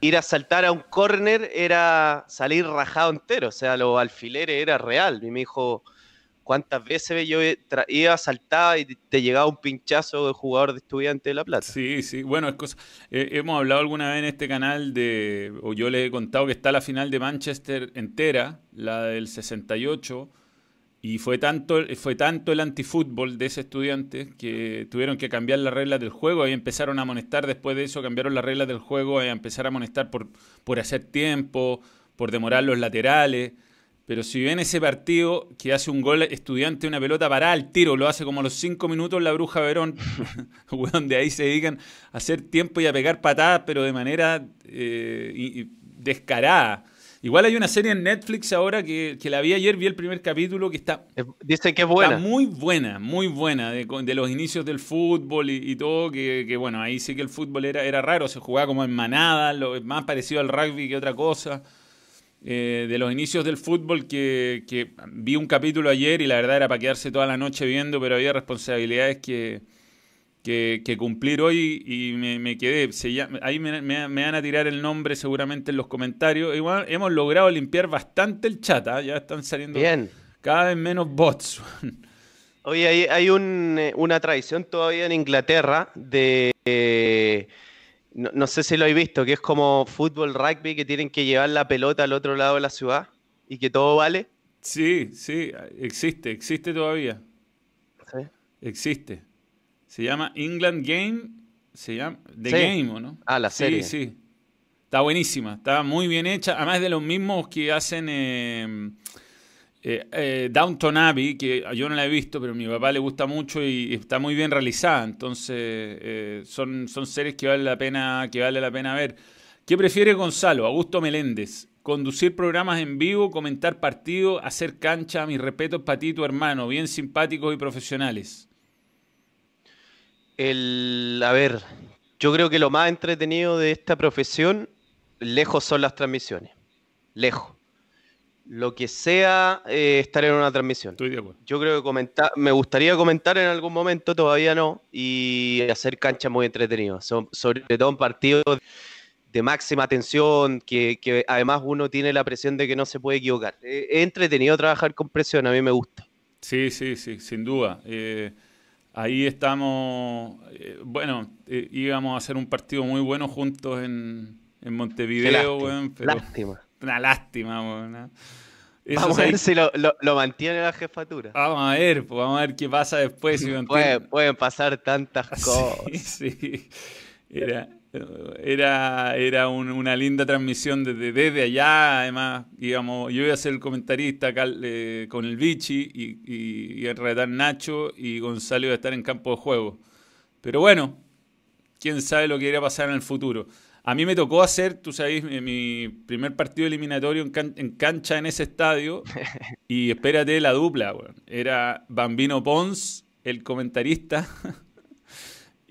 Ir a saltar a un córner era salir rajado entero, o sea, los alfileres era real. Y me dijo, ¿cuántas veces yo iba, saltaba y te llegaba un pinchazo de jugador de estudiante de La Plata? Sí, sí, bueno, es cosa, eh, hemos hablado alguna vez en este canal de, o yo le he contado que está la final de Manchester entera, la del 68, y fue tanto, fue tanto el antifútbol de ese estudiante que tuvieron que cambiar las reglas del juego y empezaron a amonestar después de eso, cambiaron las reglas del juego y a empezar a amonestar por, por hacer tiempo, por demorar los laterales. Pero si ven ese partido que hace un gol estudiante, una pelota parada al tiro, lo hace como a los cinco minutos la bruja Verón, donde ahí se dedican a hacer tiempo y a pegar patadas, pero de manera eh, descarada. Igual hay una serie en Netflix ahora que, la vi ayer, vi el primer capítulo que está... Dicen que es buena. muy buena, muy buena, de, los inicios del fútbol y, todo, que, bueno, ahí sí que el fútbol era, era raro, se jugaba como en manada, lo, más parecido al rugby que otra cosa. Eh, de los inicios del fútbol que, que vi un capítulo ayer y la verdad era para quedarse toda la noche viendo, pero había responsabilidades que que, cumplir hoy y me, quedé. ahí me, van a tirar el nombre seguramente en los comentarios. Igual hemos logrado limpiar bastante el chat, ¿ah? ya están saliendo cada vez menos bots. Oye, hay, hay eh, una tradición todavía en Inglaterra de... no, sé si lo habéis visto, que es como fútbol rugby que tienen que llevar la pelota al otro lado de la ciudad y que todo vale. Sí, sí, existe, existe todavía. ¿Sí? Existe. Se llama England Game. Se llama The Game, ¿o no? Ah, la serie. Sí, sí. Está buenísima. Está muy bien hecha. Además de los mismos que hacen eh, eh, eh, Downton Abbey, que yo no la he visto, pero a mi papá le gusta mucho y está muy bien realizada. Entonces, son, son series que vale la pena, que vale la pena ver. ¿Qué prefiere Gonzalo? Augusto Meléndez. Conducir programas en vivo, comentar partidos, hacer cancha. Mis respetos para ti, tu hermano. Bien simpáticos y profesionales. El, a ver, yo creo que lo más entretenido de esta profesión, lejos son las transmisiones. Lejos. Lo que sea eh, estar en una transmisión. Estoy de acuerdo. Yo creo que comentar, me gustaría comentar en algún momento, todavía no, y hacer canchas muy entretenidas. sobre todo en partidos de máxima tensión, que, además uno tiene la presión de que no se puede equivocar. Es entretenido trabajar con presión, a mí me gusta. Sí, sí, sí, sin duda. Eh, Ahí estamos, eh, bueno, eh, íbamos a hacer un partido muy bueno juntos en, en Montevideo, lástima. Una lástima, weón. ¿ah? Vamos a ver si lo, lo, mantiene la jefatura. Vamos a ver, pues, vamos a ver qué pasa después. pueden pasar tantas cosas. Sí, sí. Era, Era, era una linda transmisión desde, desde allá, además, íbamos, yo iba a ser el comentarista eh, con el Vichy y, y, a retar Nacho y Gonzalo iba a estar en campo de juego. Pero bueno, quién sabe lo que iría a pasar en el futuro. A mí me tocó hacer, tú sabes, mi primer partido eliminatorio en, cancha en ese estadio. y espérate la dupla, Era Bambino Pons, el comentarista.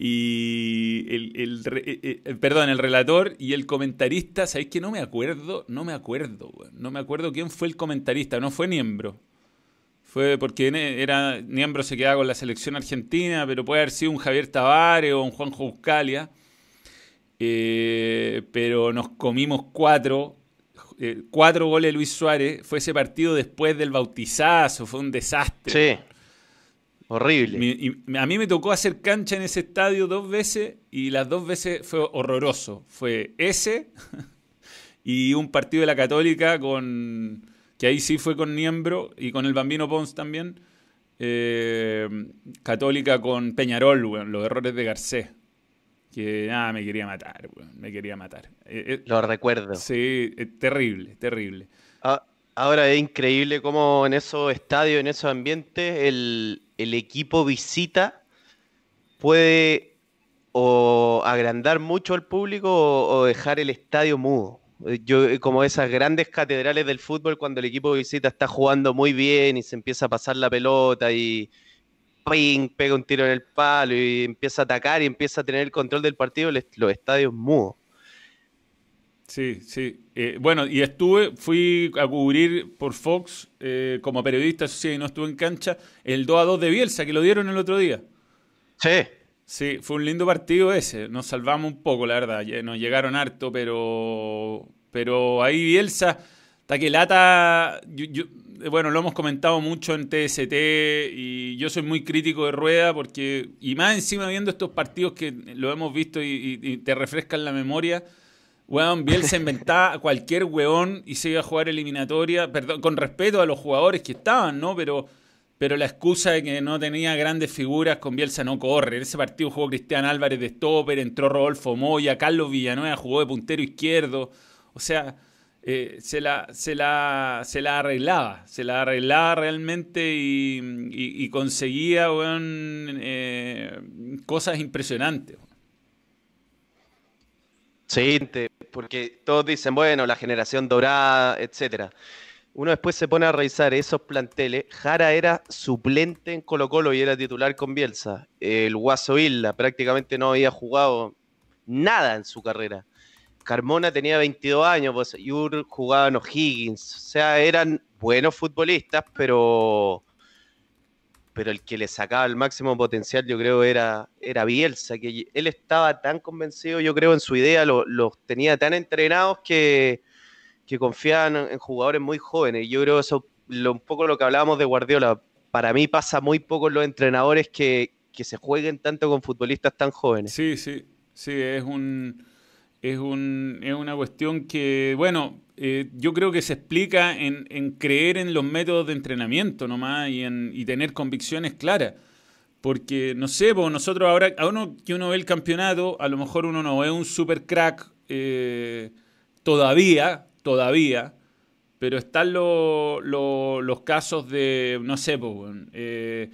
Y el, eh, eh, perdón, el relator y el comentarista, ¿sabéis que no me acuerdo? No me acuerdo, No me acuerdo quién fue el comentarista, no fue Niembro. Fue porque era Niembro se quedaba con la selección argentina, pero puede haber sido un Javier Tavares o un Juanjo Buscalia. Eh, pero nos comimos cuatro, eh, cuatro goles Luis Suárez. Fue ese partido después del bautizazo, fue un desastre. Sí. Horrible. a mí me tocó hacer cancha en ese estadio dos veces y las dos veces fue horroroso. Fue ese y un partido de la Católica con. que ahí sí fue con Niembro y con el Bambino Pons también. Eh, Católica con Peñarol, los errores de Garcés que nada, me quería matar, me quería matar. Eh, eh, Lo recuerdo. Sí, terrible, terrible. Ah, ahora es increíble cómo en esos estadios, en esos ambientes, el, equipo visita puede o agrandar mucho al público o, dejar el estadio mudo. Yo, como esas grandes catedrales del fútbol, cuando el equipo visita está jugando muy bien y se empieza a pasar la pelota y, pega un tiro en el palo y empieza a atacar y empieza a tener el control del partido, los estadios mudos. Sí, sí. Eh, bueno, y estuve, fui a cubrir por Fox eh, como periodista, sí, no estuve en cancha, el 2 a 2 de Bielsa, que lo dieron el otro día. Sí. Sí, fue un lindo partido ese. Nos salvamos un poco, la verdad. Nos llegaron harto, pero, pero ahí Bielsa, Taquelata, yo, bueno, lo hemos comentado mucho en TST y yo soy muy crítico de Rueda porque, y más encima viendo estos partidos que lo hemos visto y, te refrescan la memoria, weón, Bielsa inventaba a cualquier weón y se iba a jugar eliminatoria, perdón, con respeto a los jugadores que estaban, ¿no? Pero, pero la excusa de que no tenía grandes figuras con Bielsa no corre. En ese partido jugó Cristian Álvarez de stopper, entró Rodolfo Moya, Carlos Villanueva jugó de puntero izquierdo. O sea, eh, se, la, se, la, se la arreglaba, se la arreglaba realmente y, conseguía eh, cosas impresionantes. Sí, porque todos dicen, bueno, la generación dorada, etcétera. Uno después se pone a revisar esos planteles. Jara era suplente en Colo Colo y era titular con Bielsa. El Guaso Isla prácticamente no había jugado nada en su carrera. Carmona tenía 22 años, pues Yur jugaba en O'Higgins, o sea, eran buenos futbolistas, pero pero el que le sacaba el máximo potencial, yo creo, era, era Bielsa, que él estaba tan convencido, yo creo, en su idea, los tenía tan entrenados que, que confiaban en, jugadores muy jóvenes. Yo creo eso, lo, un poco lo que hablábamos de Guardiola, para mí pasa muy poco los entrenadores que, que se jueguen tanto con futbolistas tan jóvenes. Sí, sí, sí, es un es, un, es una cuestión que, bueno, eh, yo creo que se explica en, en, creer en los métodos de entrenamiento nomás y, en, y tener convicciones claras. Porque, no sé, pues nosotros ahora, a uno que uno ve el campeonato, a lo mejor uno no ve un super crack eh, todavía, todavía, pero están los casos de, no sé, pues, eh,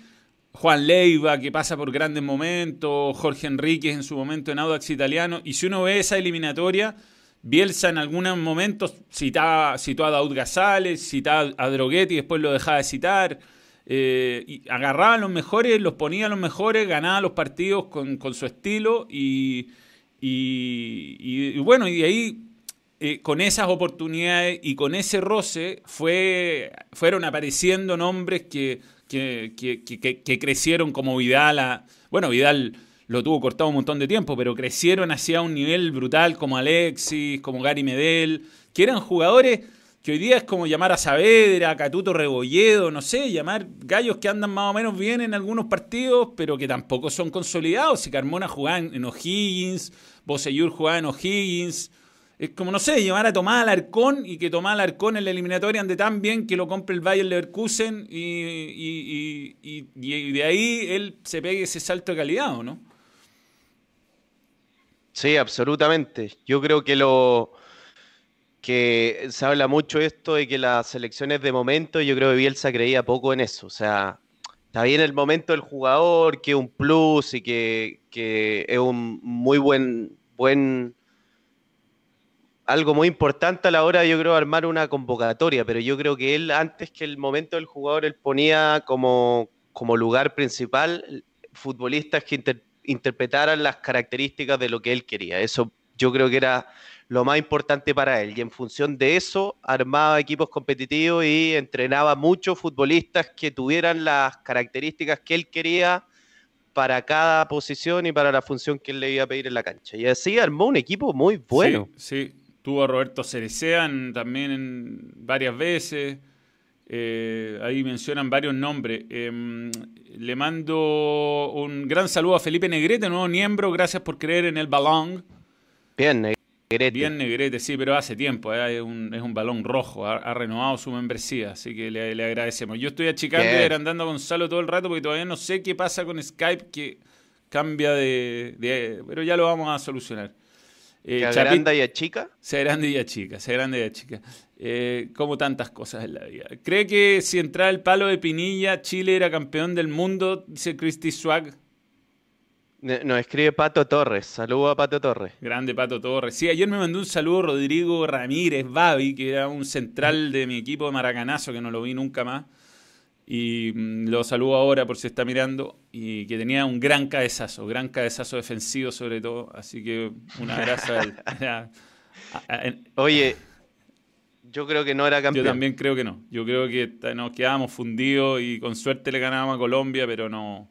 Juan Leiva, que pasa por grandes momentos, Jorge Enríquez en su momento en Audax Italiano, y si uno ve esa eliminatoria, Bielsa en algunos momentos citaba, citó a Daud Gazales, citaba a Droguetti, después lo dejaba de citar, eh, y agarraba a los mejores, los ponía a los mejores, ganaba los partidos con, su estilo, y, y, bueno, y de ahí eh, con esas oportunidades y con ese roce fue, fueron apareciendo nombres que que, crecieron como Vidal. bueno, Vidal lo tuvo cortado un montón de tiempo, pero crecieron hacia un nivel brutal como Alexis, como Gary Medel, que eran jugadores que hoy día es como llamar a Saavedra, a Catuto Rebolledo, no sé, llamar gallos que andan más o menos bien en algunos partidos, pero que tampoco son consolidados. Si Carmona jugaba en O'Higgins, Boseyur jugaba en O'Higgins, es como, no sé, llevar a Tomás Alarcón y que Tomás Alarcón en la eliminatoria ande tan bien que lo compre el Bayern Leverkusen y, y, de ahí él se pegue ese salto de calidad, ¿o no? Sí, absolutamente. Yo creo que lo que se habla mucho esto de que las selecciones de momento, yo creo que Bielsa creía poco en eso. O sea, está bien el momento del jugador, que es un plus y que, que es un muy buen, buen algo muy importante a la hora, yo creo, armar una convocatoria, pero yo creo que él, antes que el momento del jugador, él ponía como, como lugar principal futbolistas que interpretaran las características de lo que él quería. Eso yo creo que era lo más importante para él. Y en función de eso, armaba equipos competitivos y entrenaba muchos futbolistas que tuvieran las características que él quería para cada posición y para la función que él le iba a pedir en la cancha. Y así armó un equipo muy bueno. Sí, sí. Tuvo a Roberto Cerecean también varias veces. Eh, ahí mencionan varios nombres. Em, le mando un gran saludo a Felipe Negrete, nuevo miembro. Gracias por creer en el balón. Bien, Negrete. Bien, Negrete, sí, pero hace tiempo. Eh, es, un, balón rojo. Ha, renovado su membresía, así que le, agradecemos. Yo estoy achicando y agrandando a Gonzalo todo el rato porque todavía no sé qué pasa con Skype que cambia de, de pero ya lo vamos a solucionar. Eh, ¿Se agranda y achica? Se agranda y achica, se agranda y achica. Eh, como tantas cosas en la vida. ¿Cree que si entraba el palo de Pinilla, Chile era campeón del mundo? Dice Christy Swag. Nos escribe Pato Torres. Saludo a Pato Torres. Grande Pato Torres. Sí, ayer me mandó un saludo Rodrigo Ramírez Babi, que era un central de mi equipo de Maracanazo, que no lo vi nunca más y mm, lo saludo ahora por si está mirando, y que tenía un gran cabezazo, gran cabezazo defensivo sobre todo, así que una grasa. Oye, yo creo que no era campeón. Yo también creo que no, yo creo que nos quedábamos fundidos y con suerte le ganábamos a Colombia, pero no...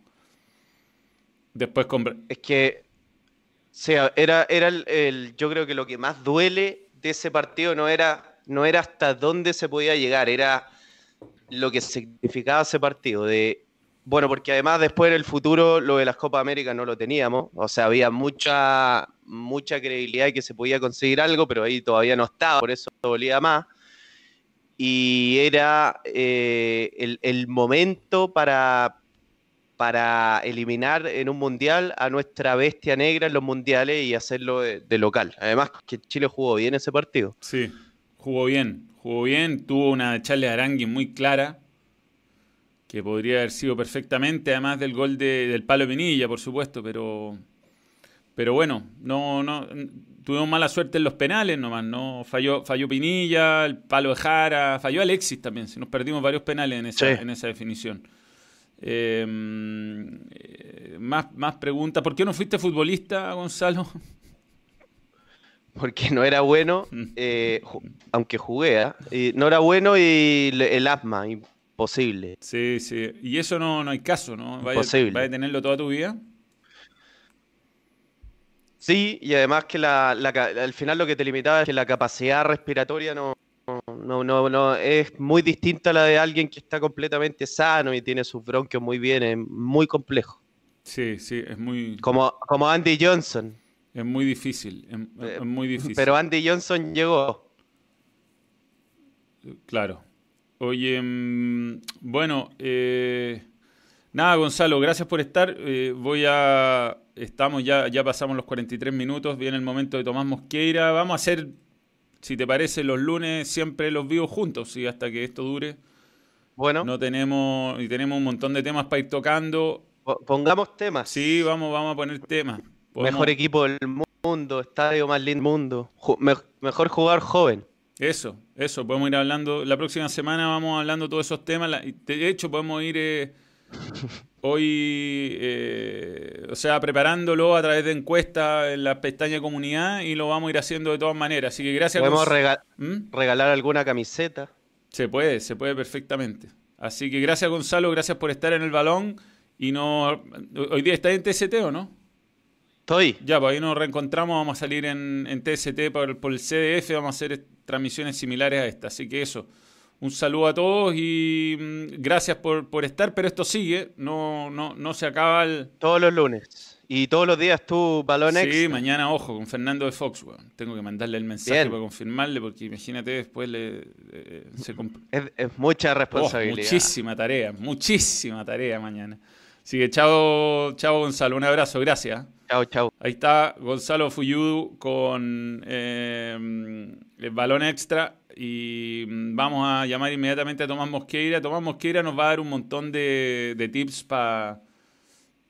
Después con... Es que, o sea, era, era el, yo creo que lo que más duele de ese partido no era, no era hasta dónde se podía llegar, era lo que significaba ese partido. De, bueno, porque además después en el futuro lo de las Copas América no lo teníamos, o sea, había mucha, mucha credibilidad de que se podía conseguir algo, pero ahí todavía no estaba, por eso dolía más. Y era eh, el, momento para, para eliminar en un mundial a nuestra bestia negra en los mundiales y hacerlo de, de local. Además que Chile jugó bien ese partido. Sí, jugó bien, jugó bien, tuvo una Charles Arangui muy clara, que podría haber sido perfectamente, además del gol de, del palo Pinilla, por supuesto, pero, pero bueno, no, no, tuvimos mala suerte en los penales nomás, no falló, falló Pinilla, el palo de Jara, falló Alexis también, si nos perdimos varios penales en esa, en esa definición. Em, eh, más, más preguntas. ¿Por qué no fuiste futbolista, Gonzalo? Porque no era bueno, mm. eh, aunque jugué, ¿ah? no era bueno y el asma, imposible. Sí, sí, y eso no, no hay caso, ¿no? Vaya, ¿Vaya a tenerlo toda tu vida? Sí, y además que la, al final lo que te limitaba es que la capacidad respiratoria no, no, no, no, es muy distinta a la de alguien que está completamente sano y tiene sus bronquios muy bien, es muy complejo. Sí, sí, es muy... Como, como Andy Johnson. Es muy difícil, es, eh, muy difícil. Pero Andy Johnson llegó. Claro. Oye, mm, bueno, eh, nada, Gonzalo, gracias por estar. Eh, voy a. Estamos ya, ya pasamos los 43 minutos. Viene el momento de Tomás Mosqueira. Vamos a hacer, si te parece, los lunes siempre los vivos juntos, y hasta que esto dure. Bueno. No tenemos. Y tenemos un montón de temas para ir tocando. Pongamos temas. Sí, vamos, vamos a poner temas. Mejor equipo del mundo, estadio más lindo del mundo. mejor jugar joven. Eso, eso, podemos ir hablando. La próxima semana vamos hablando todos esos temas. De hecho, podemos ir eh, hoy, eh, o sea, preparándolo a través de encuestas en la pestaña comunidad y lo vamos a ir haciendo de todas maneras. Así que gracias. ¿Podemos ¿Mm? regalar alguna camiseta? Se puede, se puede perfectamente. Así que gracias, Gonzalo, gracias por estar en el balón. Y no. ¿Hoy día está en TST o no? Estoy. Ya, pues ahí nos reencontramos, vamos a salir en, en TST por, el CDF, vamos a hacer transmisiones similares a esta. Así que eso, un saludo a todos y mm, gracias por, por, estar, pero esto sigue, no, no, no se acaba el... Todos los lunes. Y todos los días tú, balón Sí, mañana, ojo, con Fernando de Fox, Tengo que mandarle el mensaje para confirmarle, porque imagínate después le... es, mucha oh, responsabilidad. muchísima tarea, muchísima tarea mañana. Así que chao, chao Gonzalo, un abrazo, gracias. Chao, chao. Ahí está Gonzalo Fuyudu con eh, el balón extra y vamos a llamar inmediatamente a Tomás Mosqueira. Tomás Mosqueira nos va a dar un montón de, tips para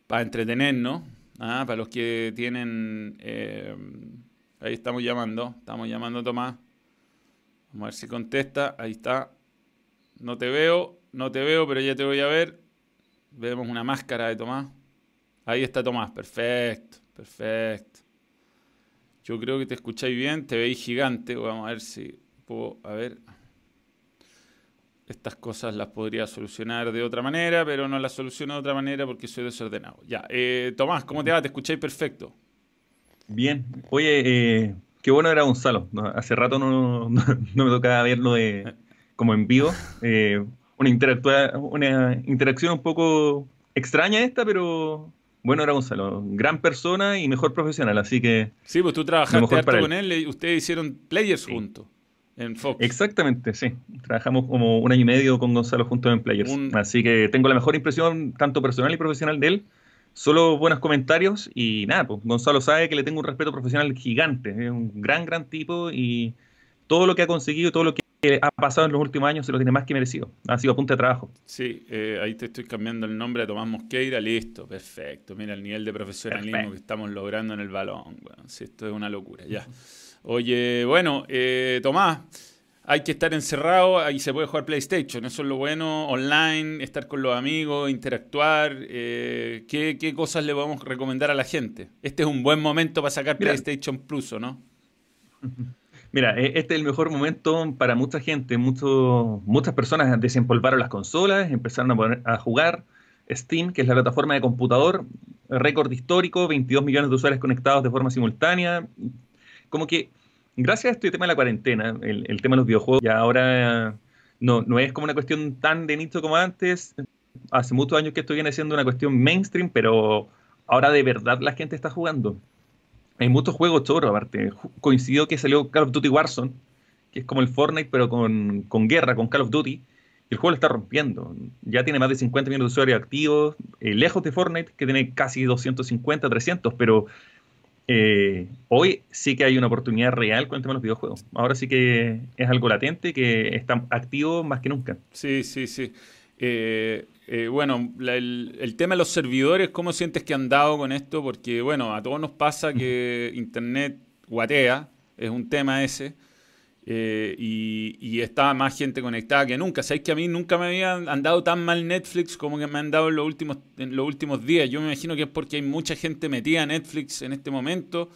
entretenernos, ¿ah? para los que tienen... Eh, ahí estamos llamando, estamos llamando a Tomás. Vamos a ver si contesta. Ahí está. No te veo, no te veo, pero ya te voy a ver. Vemos una máscara de Tomás. Ahí está Tomás, perfecto, perfecto. Yo creo que te escucháis bien, te veis gigante. Vamos a ver si puedo, a ver. Estas cosas las podría solucionar de otra manera, pero no las soluciono de otra manera porque soy desordenado. Ya, eh, Tomás, ¿cómo te va? Te escucháis perfecto. Bien. Oye, eh, qué bueno era Gonzalo. hace rato no, me tocaba verlo de, como en vivo. Eh, una, una interacción un poco extraña esta, pero bueno, era Gonzalo, gran persona y mejor profesional, así que... Sí, pues tú trabajaste harto con él, y ustedes hicieron players juntos en Fox. Exactamente, sí. Trabajamos como un año y medio con Gonzalo juntos en players. Así que tengo la mejor impresión, tanto personal y profesional de él. Solo buenos comentarios y nada, pues Gonzalo sabe que le tengo un respeto profesional gigante. Es un gran, gran tipo y todo lo que ha conseguido, todo lo que ha pasado en los últimos años se lo tiene más que merecido. Ha sido a punta de trabajo. Sí, eh, ahí te estoy cambiando el nombre a Tomás Mosqueira, listo, perfecto. Mira el nivel de profesionalismo que estamos logrando en el balón. Bueno, sí, esto es una locura, ya. Oye, bueno, eh, Tomás, hay que estar encerrado, ahí se puede jugar PlayStation, eso es lo bueno, online, estar con los amigos, interactuar. Eh, ¿qué, cosas le podemos recomendar a la gente? Este es un buen momento para sacar PlayStation Plus, ¿o no? Mira, e-, este es el mejor momento para mucha gente. muchas personas desempolvaron las consolas, empezaron a, poner, a jugar. Steam, que es la plataforma de computador, récord histórico, 22 millones de usuarios conectados de forma simultánea. Como que, gracias a este tema de la cuarentena, el, tema de los videojuegos, ya ahora no, no es como una cuestión tan de nicho como antes. Hace muchos años que esto viene siendo una cuestión mainstream, pero ahora de verdad la gente está jugando hay muchos juegos choros, aparte. Coincidió que salió Call of Duty Warzone, que es como el Fortnite, pero con, guerra, con Call of Duty. Y el juego lo está rompiendo. Ya tiene más de 50 millones de usuarios activos, eh, lejos de Fortnite, que tiene casi 250, 300, pero eh, hoy sí que hay una oportunidad real con el tema de los videojuegos. Ahora sí que es algo latente que está activo más que nunca. Sí, sí, sí. Eh, eh, bueno, el, tema de los servidores, ¿cómo sientes que han dado con esto? Porque, bueno, a todos nos pasa que Internet guatea, es un tema ese, eh, y, está más gente conectada que nunca. Sabéis que a mí nunca me habían andado tan mal Netflix como que me han dado en los últimos, en los últimos días. Yo me imagino que es porque hay mucha gente metida en Netflix en este momento.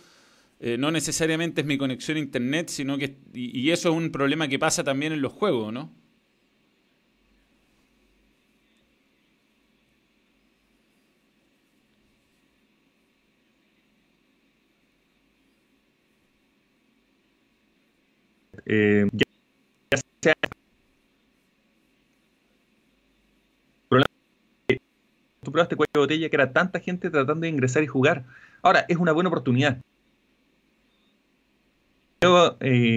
Eh, no necesariamente es mi conexión a Internet, sino que... y eso es un problema que pasa también en los juegos, ¿no? Eh, ya, sea tú probaste cuello de botella que era tanta gente tratando de ingresar y jugar. Ahora, es una buena oportunidad. Eh,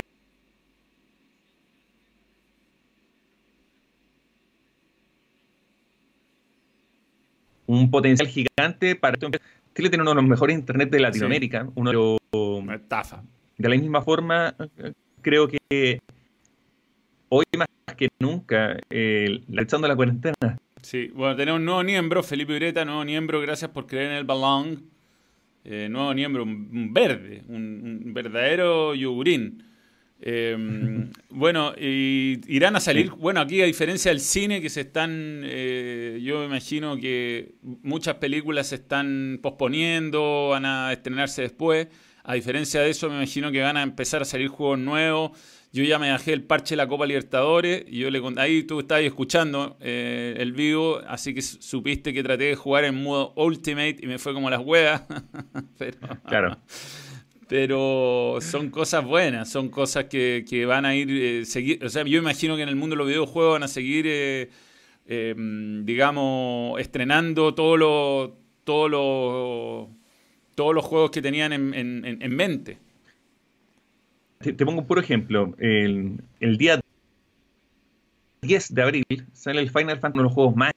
un potencial gigante para Chile tiene uno de los mejores internet de Latinoamérica, uno de los estafa. De la misma forma, creo que hoy más que nunca, eh, echando la cuarentena. Sí, bueno, tenemos un nuevo miembro, Felipe Ureta, nuevo miembro, gracias por creer en el balón. Eh, nuevo miembro, un, verde, un, verdadero yogurín. Em, bueno, y irán a salir, bueno, aquí a diferencia del cine que se están, eh, yo me imagino que muchas películas se están posponiendo, van a estrenarse después. A diferencia de eso, me imagino que van a empezar a salir juegos nuevos. Yo ya me bajé el parche de la Copa Libertadores y yo le ahí tú estabas escuchando eh, el vivo, así que supiste que traté de jugar en modo Ultimate y me fue como las huevas. pero, claro. Pero son cosas buenas, son cosas que, van a ir, eh, seguir, o sea, yo imagino que en el mundo de los videojuegos van a seguir, eh, digamos, estrenando todo lo, todo lo todos los juegos que tenían en, mente. Te, pongo un puro ejemplo. El, día 10 de abril sale el Final Fantasy, uno de los juegos más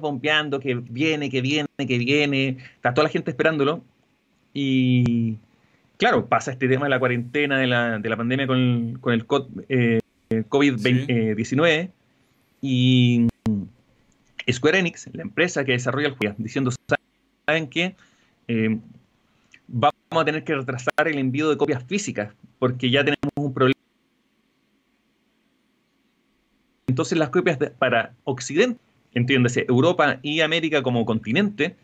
bombeando que viene, que viene, que viene. Está toda la gente esperándolo. Y claro, pasa este tema de la cuarentena, de la, de la pandemia con el, con el eh, COVID-19. Y Square Enix, la empresa que desarrolla el juego, diciendo, ¿saben qué? Eh, vamos a tener que retrasar el envío de copias físicas porque ya tenemos un problema. Entonces las copias para Occidente, entiéndase, Europa y América como continente,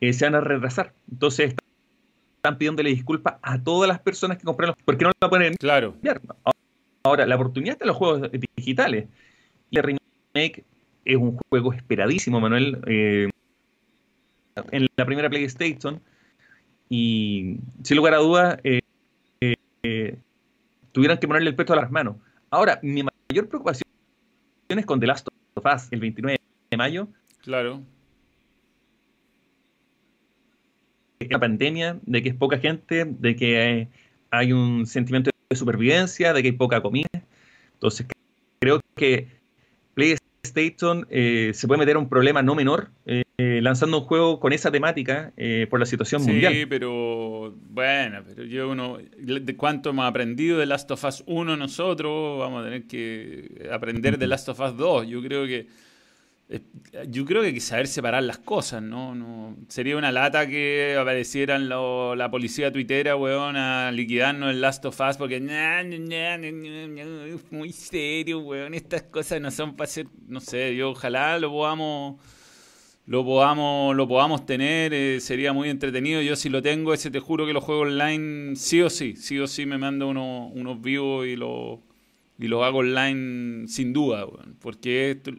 eh, se van a retrasar. Entonces están pidiéndole disculpas a todas las personas que compraron, porque no lo ponen. Claro. Ahora, la oportunidad de los juegos digitales. Y el remake es un juego esperadísimo, Manuel. Eh, en la primera PlayStation. Y sin lugar a dudas, eh, eh, tuvieran que ponerle el pecho a las manos. Ahora, mi mayor preocupación es con The Last of Us el 29 de mayo. Claro. La pandemia, de que es poca gente, de que hay un sentimiento de supervivencia, de que hay poca comida. Entonces, creo que PlayStation eh, se puede meter a un problema no menor eh, lanzando un juego con esa temática eh, por la situación mundial. Sí, pero bueno, pero yo uno, de cuánto hemos aprendido de Last of Us 1 nosotros, vamos a tener que aprender de Last of Us 2. Yo creo que yo creo que hay que saber separar las cosas, ¿no? no sería una lata que aparecieran la policía tuitera, weón, a liquidarnos el Last of Us porque muy serio, weón, estas cosas no son para ser, no sé, yo ojalá lo podamos lo podamos, lo podamos tener, eh, sería muy entretenido. Yo si lo tengo, ese te juro que lo juego online sí o sí, sí o sí me mando unos vivos y lo, y lo hago online sin duda, porque esto,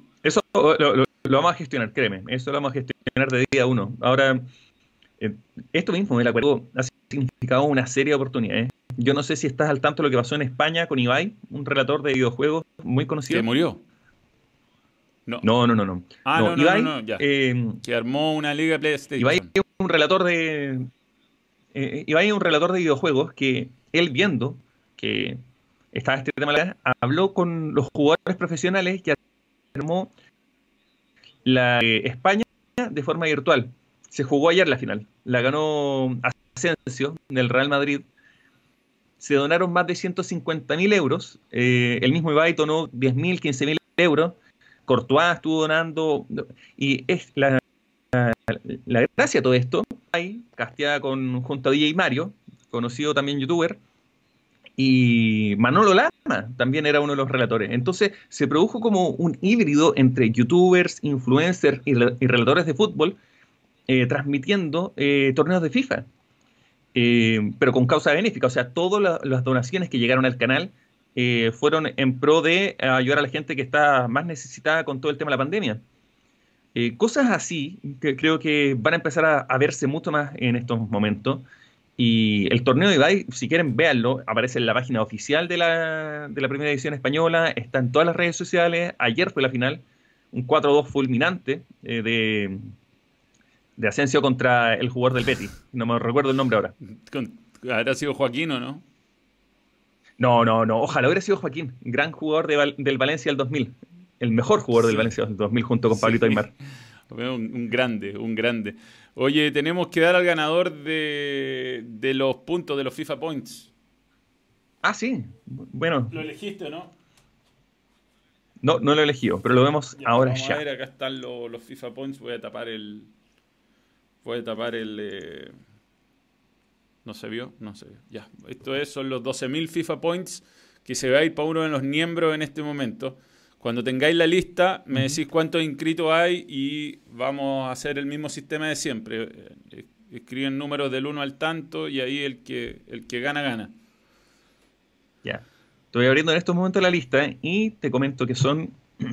lo, vamos a gestionar, créeme. Eso lo vamos a gestionar de día uno. Ahora, eh, esto mismo, el acuerdo ha significado una serie de oportunidades. Yo no sé si estás al tanto de lo que pasó en España con Ibai, un relator de videojuegos muy conocido. ¿Que murió? No. No, no, no. Ah, no, no, no, ya. Eh, que armó una liga de PlayStation. Ibai es un relator de... Eh, Ibai es un relator de videojuegos que él viendo que estaba este tema, habló con los jugadores profesionales que armó la España de forma virtual. Se jugó ayer la final. La ganó Asensio del Real Madrid. Se donaron más de 150 mil euros. Eh, el mismo Ibai donó 10 mil, 15 mil euros. Courtois estuvo donando. Y es la, la, gracia de todo esto. Hay casteada con, junto a DJ Mario, conocido también youtuber y Manolo Lama también era uno de los relatores. Entonces se produjo como un híbrido entre youtubers, influencers y, relatores de fútbol eh, transmitiendo eh, torneos de FIFA, eh, pero con causa benéfica. O sea, todas las donaciones que llegaron al canal fueron en pro de ayudar a la gente que está más necesitada con todo el tema de la pandemia. cosas así que creo que van a empezar a, a verse mucho más en estos momentos. Y el torneo de Ibai, si quieren, véanlo, aparece en la página oficial de la, de la primera edición española, está en todas las redes sociales. Ayer fue la final, un 4-2 fulminante eh, de, de Asensio contra el jugador del Betty. No me recuerdo el nombre ahora. ¿Habrá sido Joaquín o no? No, no, no. Ojalá hubiera sido Joaquín, gran jugador del Valencia del 2000. El mejor jugador del Valencia del 2000 junto con Pablito Aymar. un grande, un grande. Oye, tenemos que dar al ganador de, los puntos de los FIFA Points. Ah, sí. Bueno. ¿Lo elegiste o no? No, no lo he elegido, pero lo vemos ahora vamos ya. A ver, acá están los, FIFA Points. Voy a tapar el. Voy a tapar el. Eh, ¿No se vio? No se vio. Ya. Esto es, son los 12.000 FIFA Points que se va a ir para uno de los miembros en este momento. Cuando tengáis la lista, me decís cuántos inscritos hay y vamos a hacer el mismo sistema de siempre. Eh, escriben números del 1 al tanto y ahí el que, el que gana, gana. Ya. Estoy abriendo en estos momentos la lista y te comento que son.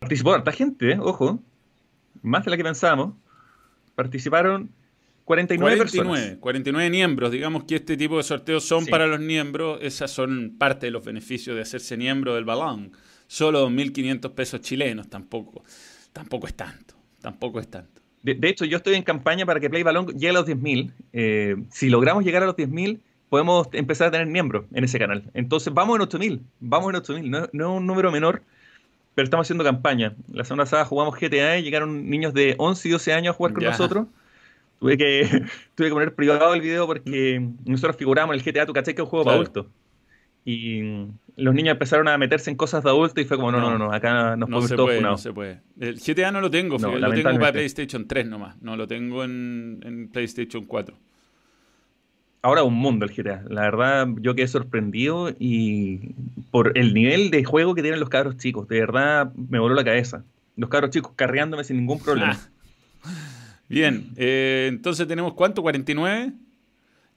Participó harta gente, ¿eh? ojo. Más de la que pensábamos. Participaron 49, 49 49 miembros. Digamos que este tipo de sorteos son para los miembros. Esas son parte de los beneficios de hacerse miembro del balón. Solo 2.500 pesos chilenos. Tampoco, tampoco es tanto. Tampoco es tanto. De, hecho, yo estoy en campaña para que Play Balón llegue a los 10.000. Eh, si logramos llegar a los 10.000, podemos empezar a tener miembros en ese canal. Entonces, vamos en 8.000. Vamos en 8.000. No, no es un número menor pero estamos haciendo campaña. La semana pasada jugamos GTA y llegaron niños de 11 y 12 años a jugar con nosotros. Tuve que, tuve que poner privado el video porque nosotros figuramos en el GTA, tu caché que es un juego para adultos. Y los niños empezaron a meterse en cosas de adultos y fue como, no, no, no, no acá nos no se puede, No se puede. El GTA no lo tengo, lo tengo para PlayStation 3 nomás, no lo tengo en, en PlayStation 4 ahora un mundo el GTA. La verdad, yo quedé sorprendido y por el nivel de juego que tienen los cabros chicos, de verdad me voló la cabeza. Los cabros chicos carreándome sin ningún problema. Bien, eh, entonces tenemos cuánto, 49?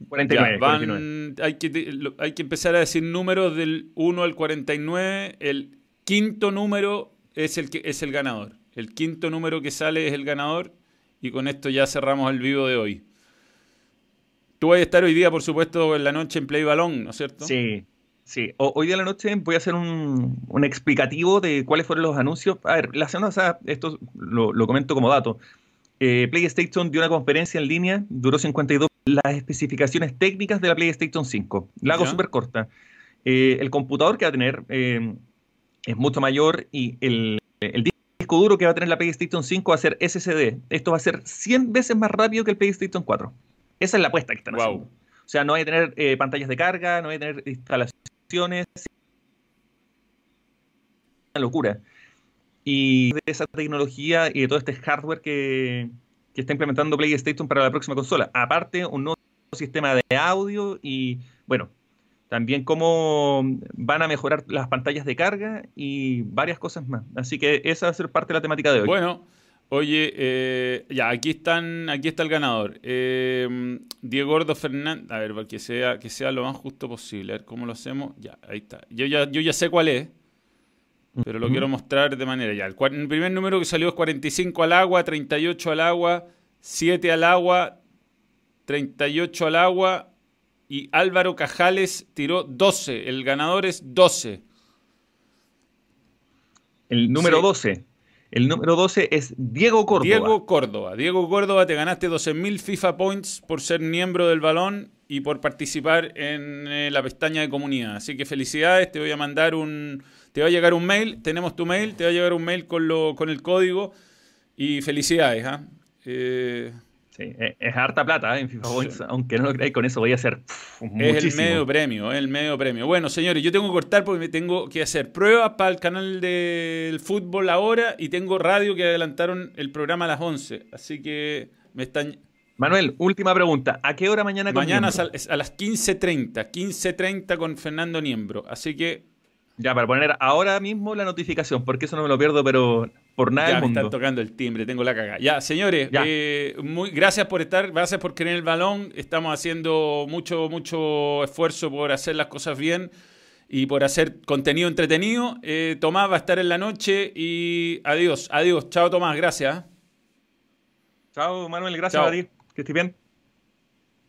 49, Hay, que, hay que empezar a decir números del 1 al 49. El quinto número es el, que, es el ganador. El quinto número que sale es el ganador. Y con esto ya cerramos el vivo de hoy. Tú vas a estar hoy día, por supuesto, en la noche en Play Balón, ¿no es cierto? Sí, sí. hoy día en la noche voy a hacer un, explicativo de cuáles fueron los anuncios. A ver, la semana pasada, esto lo, comento como dato. Eh, PlayStation dio una conferencia en línea, duró 52 las especificaciones técnicas de la PlayStation 5. La hago súper corta. Eh, el computador que va a tener eh, es mucho mayor y el, el, disco duro que va a tener la PlayStation 5 va a ser SSD. Esto va a ser 100 veces más rápido que el PlayStation 4. Esa es la apuesta que están haciendo. O sea, no hay que tener pantallas de carga, no hay que tener instalaciones. Una locura. Y de esa tecnología y de todo este hardware que, está implementando PlayStation para la próxima consola. Aparte, un nuevo sistema de audio y, bueno, también cómo van a mejorar las pantallas de carga y varias cosas más. Así que esa va a ser parte de la temática de hoy. Bueno, Oye, eh, ya, aquí están, aquí está el ganador. Eh, Diego Gordo Fernández. A ver, que sea, que sea lo más justo posible. A ver cómo lo hacemos. Ya, ahí está. Yo ya, yo ya sé cuál es. Pero lo quiero mostrar de manera ya. El, primer número que salió es 45 al agua, 38 al agua, 7 al agua, 38 al agua. Y Álvaro Cajales tiró 12. El ganador es 12. El número 12. El número 12 es Diego Córdoba. Diego Córdoba. Diego Córdoba, te ganaste 12.000 FIFA Points por ser miembro del balón y por participar en eh, la pestaña de comunidad. Así que felicidades, te voy a mandar un... Te va a llegar un mail, tenemos tu mail, te va a llegar un mail con, lo, con el código y felicidades. ¿ah? ¿eh? Sí, es harta plata ¿eh? en FIFA Points, aunque no lo creáis, con eso voy a hacer Es el medio premio, es el medio premio. Bueno, señores, yo tengo que cortar porque me tengo que hacer pruebas para el canal del fútbol ahora y tengo radio que adelantaron el programa a las 11. Así que me están... Manuel, última pregunta. ¿A qué hora mañana? mañana a, a las 15.30, 15.30 con Fernando Niembro. Así que ya, para poner ahora mismo la notificación, porque eso no me lo pierdo, pero por nada. Ya me están tocando el timbre, tengo la caga. Ya, señores, eh, muy, gracias por estar, gracias por querer el balón. Estamos haciendo mucho, mucho esfuerzo por hacer las cosas bien y por hacer contenido entretenido. Eh, Tomás va a estar en la noche y adiós, adiós. Chao, Tomás, gracias. Chao, Manuel, gracias a ti. Que estés bien.